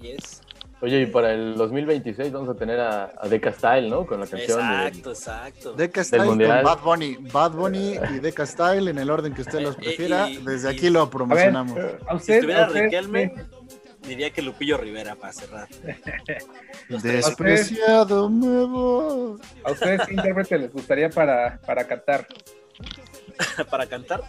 Yes. Oye, y para el 2026 vamos a tener a, a Deca Style, ¿no? Con la canción de- Exacto, exacto. Deca Style con. Bad Bunny. Bad Bunny y Deca Style en el orden que usted los <laughs> Eh, prefiera. y- Desde y- aquí lo promocionamos. A Si usted, estuviera a usted, Riquelme, diría que Lupillo Rivera para cerrar. <laughs> Despreciado me voy. ¿A ustedes qué intérprete les gustaría para, para Qatar? <laughs> para cantar.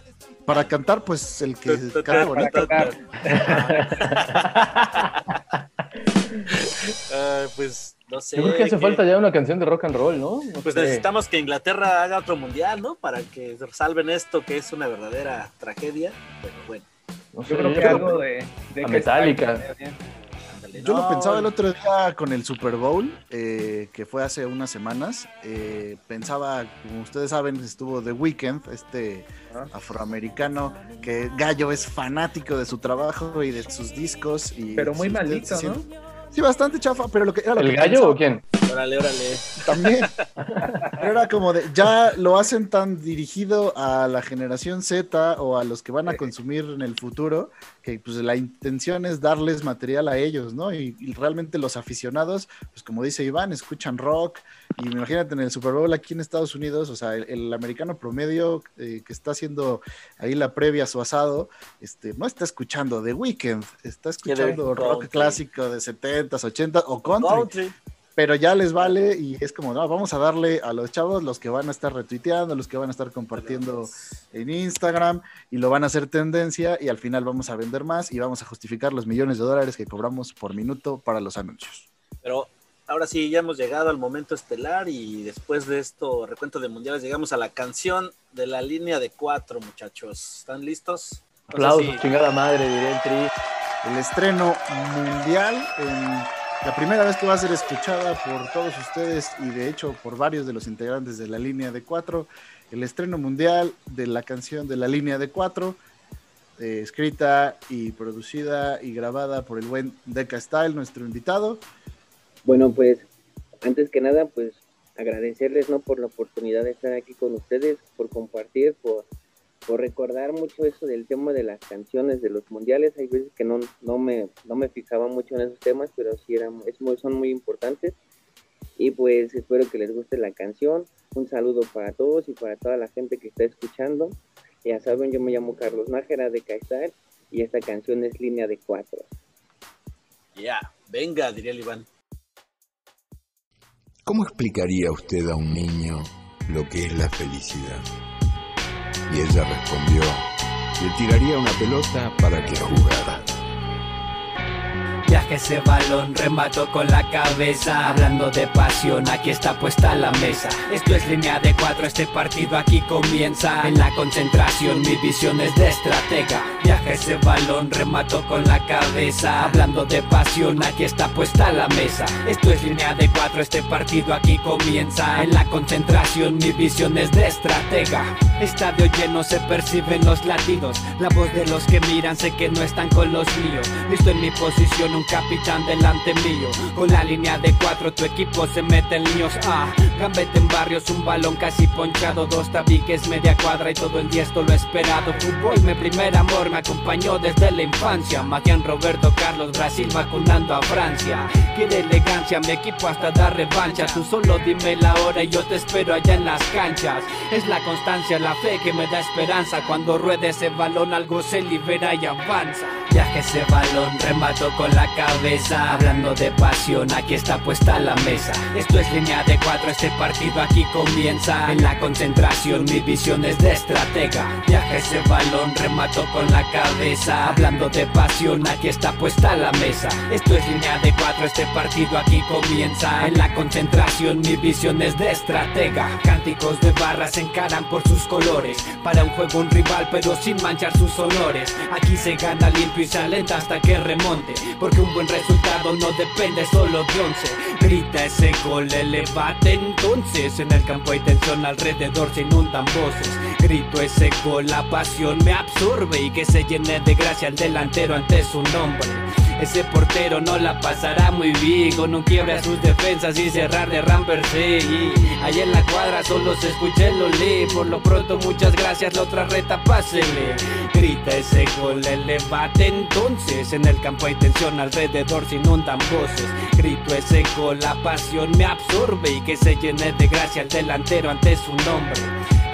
Para cantar, pues el que canta bonito. <laughs> pues no sé. Yo creo que hace falta ya una canción de rock and roll, ¿no? No Pues sé. necesitamos que Inglaterra haga otro mundial, ¿no? Para que salven esto que es una verdadera tragedia. Pero bueno. No sé, Yo creo yo que creo- algo de, de a que Metallica. está Yo lo pensaba el otro día con el Super Bowl, eh, que fue hace unas semanas. Eh, pensaba, como ustedes saben, estuvo The Weeknd, este Ah. afroamericano, que Gallo es fanático de su trabajo y de sus discos. Y Pero muy se ¿no? Sí, bastante chafa, pero lo que era lo ¿El que gallo pensaba- o quién? Órale, órale. También. <laughs> Pero era como de, ya lo hacen tan dirigido a la generación Z o a los que van a consumir en el futuro, que pues la intención es darles material a ellos, ¿no? Y, y realmente los aficionados, pues como dice Iván, escuchan rock. Y imagínate en el Super Bowl aquí en Estados Unidos, o sea, el, el americano promedio eh, que está haciendo ahí la previa a su asado, este, no está escuchando The Weeknd, está escuchando rock country. clásico de 70s, 80s o country Country. Pero ya les vale y es como, no, vamos a darle a los chavos los que van a estar retuiteando, los que van a estar compartiendo en Instagram y lo van a hacer tendencia y al final vamos a vender más y vamos a justificar los millones de dólares que cobramos por minuto para los anuncios. Pero ahora sí, ya hemos llegado al momento estelar y después de esto, recuento de mundiales, llegamos a la canción de la línea de cuatro, muchachos. ¿Están listos? No sé Aplausos, si- chingada madre, diría el tri. El estreno mundial, en la primera vez que va a ser escuchada por todos ustedes y de hecho por varios de los integrantes de la línea de cuatro, el estreno mundial de la canción de la línea de cuatro, eh, escrita y producida y grabada por el buen Deca Style, nuestro invitado. Bueno, pues antes que nada, pues agradecerles no por la oportunidad de estar aquí con ustedes, por compartir, por, por recordar mucho eso del tema de las canciones de los mundiales. Hay veces que no, no, me, no me fijaba mucho en esos temas, pero sí eran, es muy, son muy importantes. Y pues espero que les guste la canción. Un saludo para todos y para toda la gente que está escuchando. Ya saben, yo me llamo Carlos Nájera de Caesar y esta canción es Línea de Cuatro. Ya, venga, diría el Iván. ¿Cómo explicaría usted a un niño lo que es la felicidad? Y ella respondió, le tiraría una pelota para que jugara. Viaje ese balón, remato con la cabeza. Hablando de pasión, aquí está puesta la mesa. Esto es línea de cuatro, este partido aquí comienza. En la concentración, mi visión es de estratega. Viaje ese balón, remato con la cabeza. Hablando de pasión, aquí está puesta la mesa. Esto es línea de cuatro, este partido aquí comienza. En la concentración, mi visión es de estratega. Estadio lleno, se perciben los latidos. La voz de los que miran, sé que no están con los míos. Listo en mi posición, capitán delante mío. Con la línea de cuatro, tu equipo se mete en líos. Ah, gambete en barrios, un balón casi ponchado. Dos tabiques, media cuadra y todo el día esto lo he esperado. Fútbol, mi primer amor, me acompañó desde la infancia. Magian Roberto Carlos, Brasil vacunando a Francia. Quiere elegancia, mi equipo hasta dar revancha. Tú solo dime la hora y yo te espero allá en las canchas. Es la constancia, la fe que me da esperanza. Cuando ruede ese balón, algo se libera y avanza. Viaje ese balón, remato con la Hablando de pasión, aquí está puesta la mesa. Esto es línea de cuatro, este partido aquí comienza. En la concentración, mi visión es de estratega. Viaje ese balón, remato con la cabeza. Hablando de pasión, aquí está puesta la mesa. Esto es línea de cuatro, este partido aquí comienza. En la concentración, mi visión es de estratega. Cánticos de barras encaran por sus colores. Para un juego, un rival, pero sin manchar sus honores. Aquí se gana limpio y se alenta hasta que remonte. Porque buen resultado no depende solo de once. Grita ese gol, elevate entonces. En el campo hay tensión alrededor, se inundan voces. Grito ese gol, la pasión me absorbe y que se llene de gracia el delantero ante su nombre. Ese portero no la pasará muy bien. Con un quiebre a sus defensas y cerrar de Rampersey Allá en la cuadra solo se escucha el olé. Por lo pronto muchas gracias, la otra reta pásele. Grita ese gol, elevate entonces. En el campo hay tensión alrededor, se inundan voces. Grito ese gol, la pasión me absorbe. Y que se llene de gracia el delantero ante su nombre.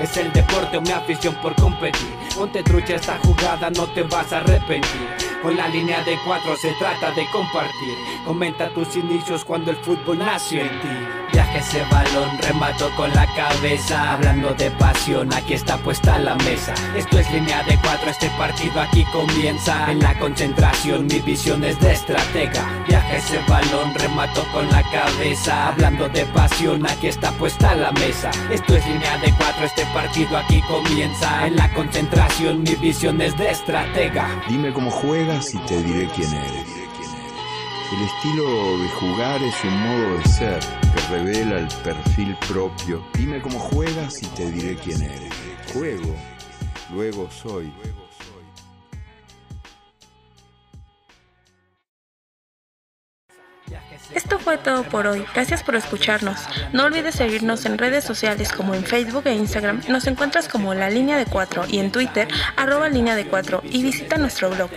Es el deporte mi afición por competir. Ponte trucha esta jugada, no te vas a arrepentir. Con la línea de cuatro se trata de compartir. Comenta tus inicios cuando el fútbol nació en ti. Viaje ese balón, remato con la cabeza. Hablando de pasión, aquí está puesta la mesa. Esto es línea de cuatro, este partido aquí comienza. En la concentración, mi visión es de estratega. Viaje ese balón, remato con la cabeza. Hablando de pasión, aquí está puesta la mesa. Esto es línea de cuatro, este partido aquí comienza. En la concentración, mi visión es de estratega. Dime cómo juegas y te diré quién eres. El estilo de jugar es un modo de ser que revela el perfil propio. Dime cómo juegas y te diré quién eres. Juego, luego soy. Esto fue todo por hoy. Gracias por escucharnos. No olvides seguirnos en redes sociales como en Facebook e Instagram. Nos encuentras como La Línea de 4 y en Twitter arroba línea de 4 y visita nuestro blog.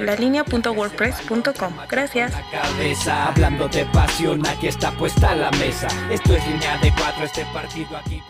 Gracias. hablando de pasión aquí está puesta la mesa esto es línea de cuatro este partido aquí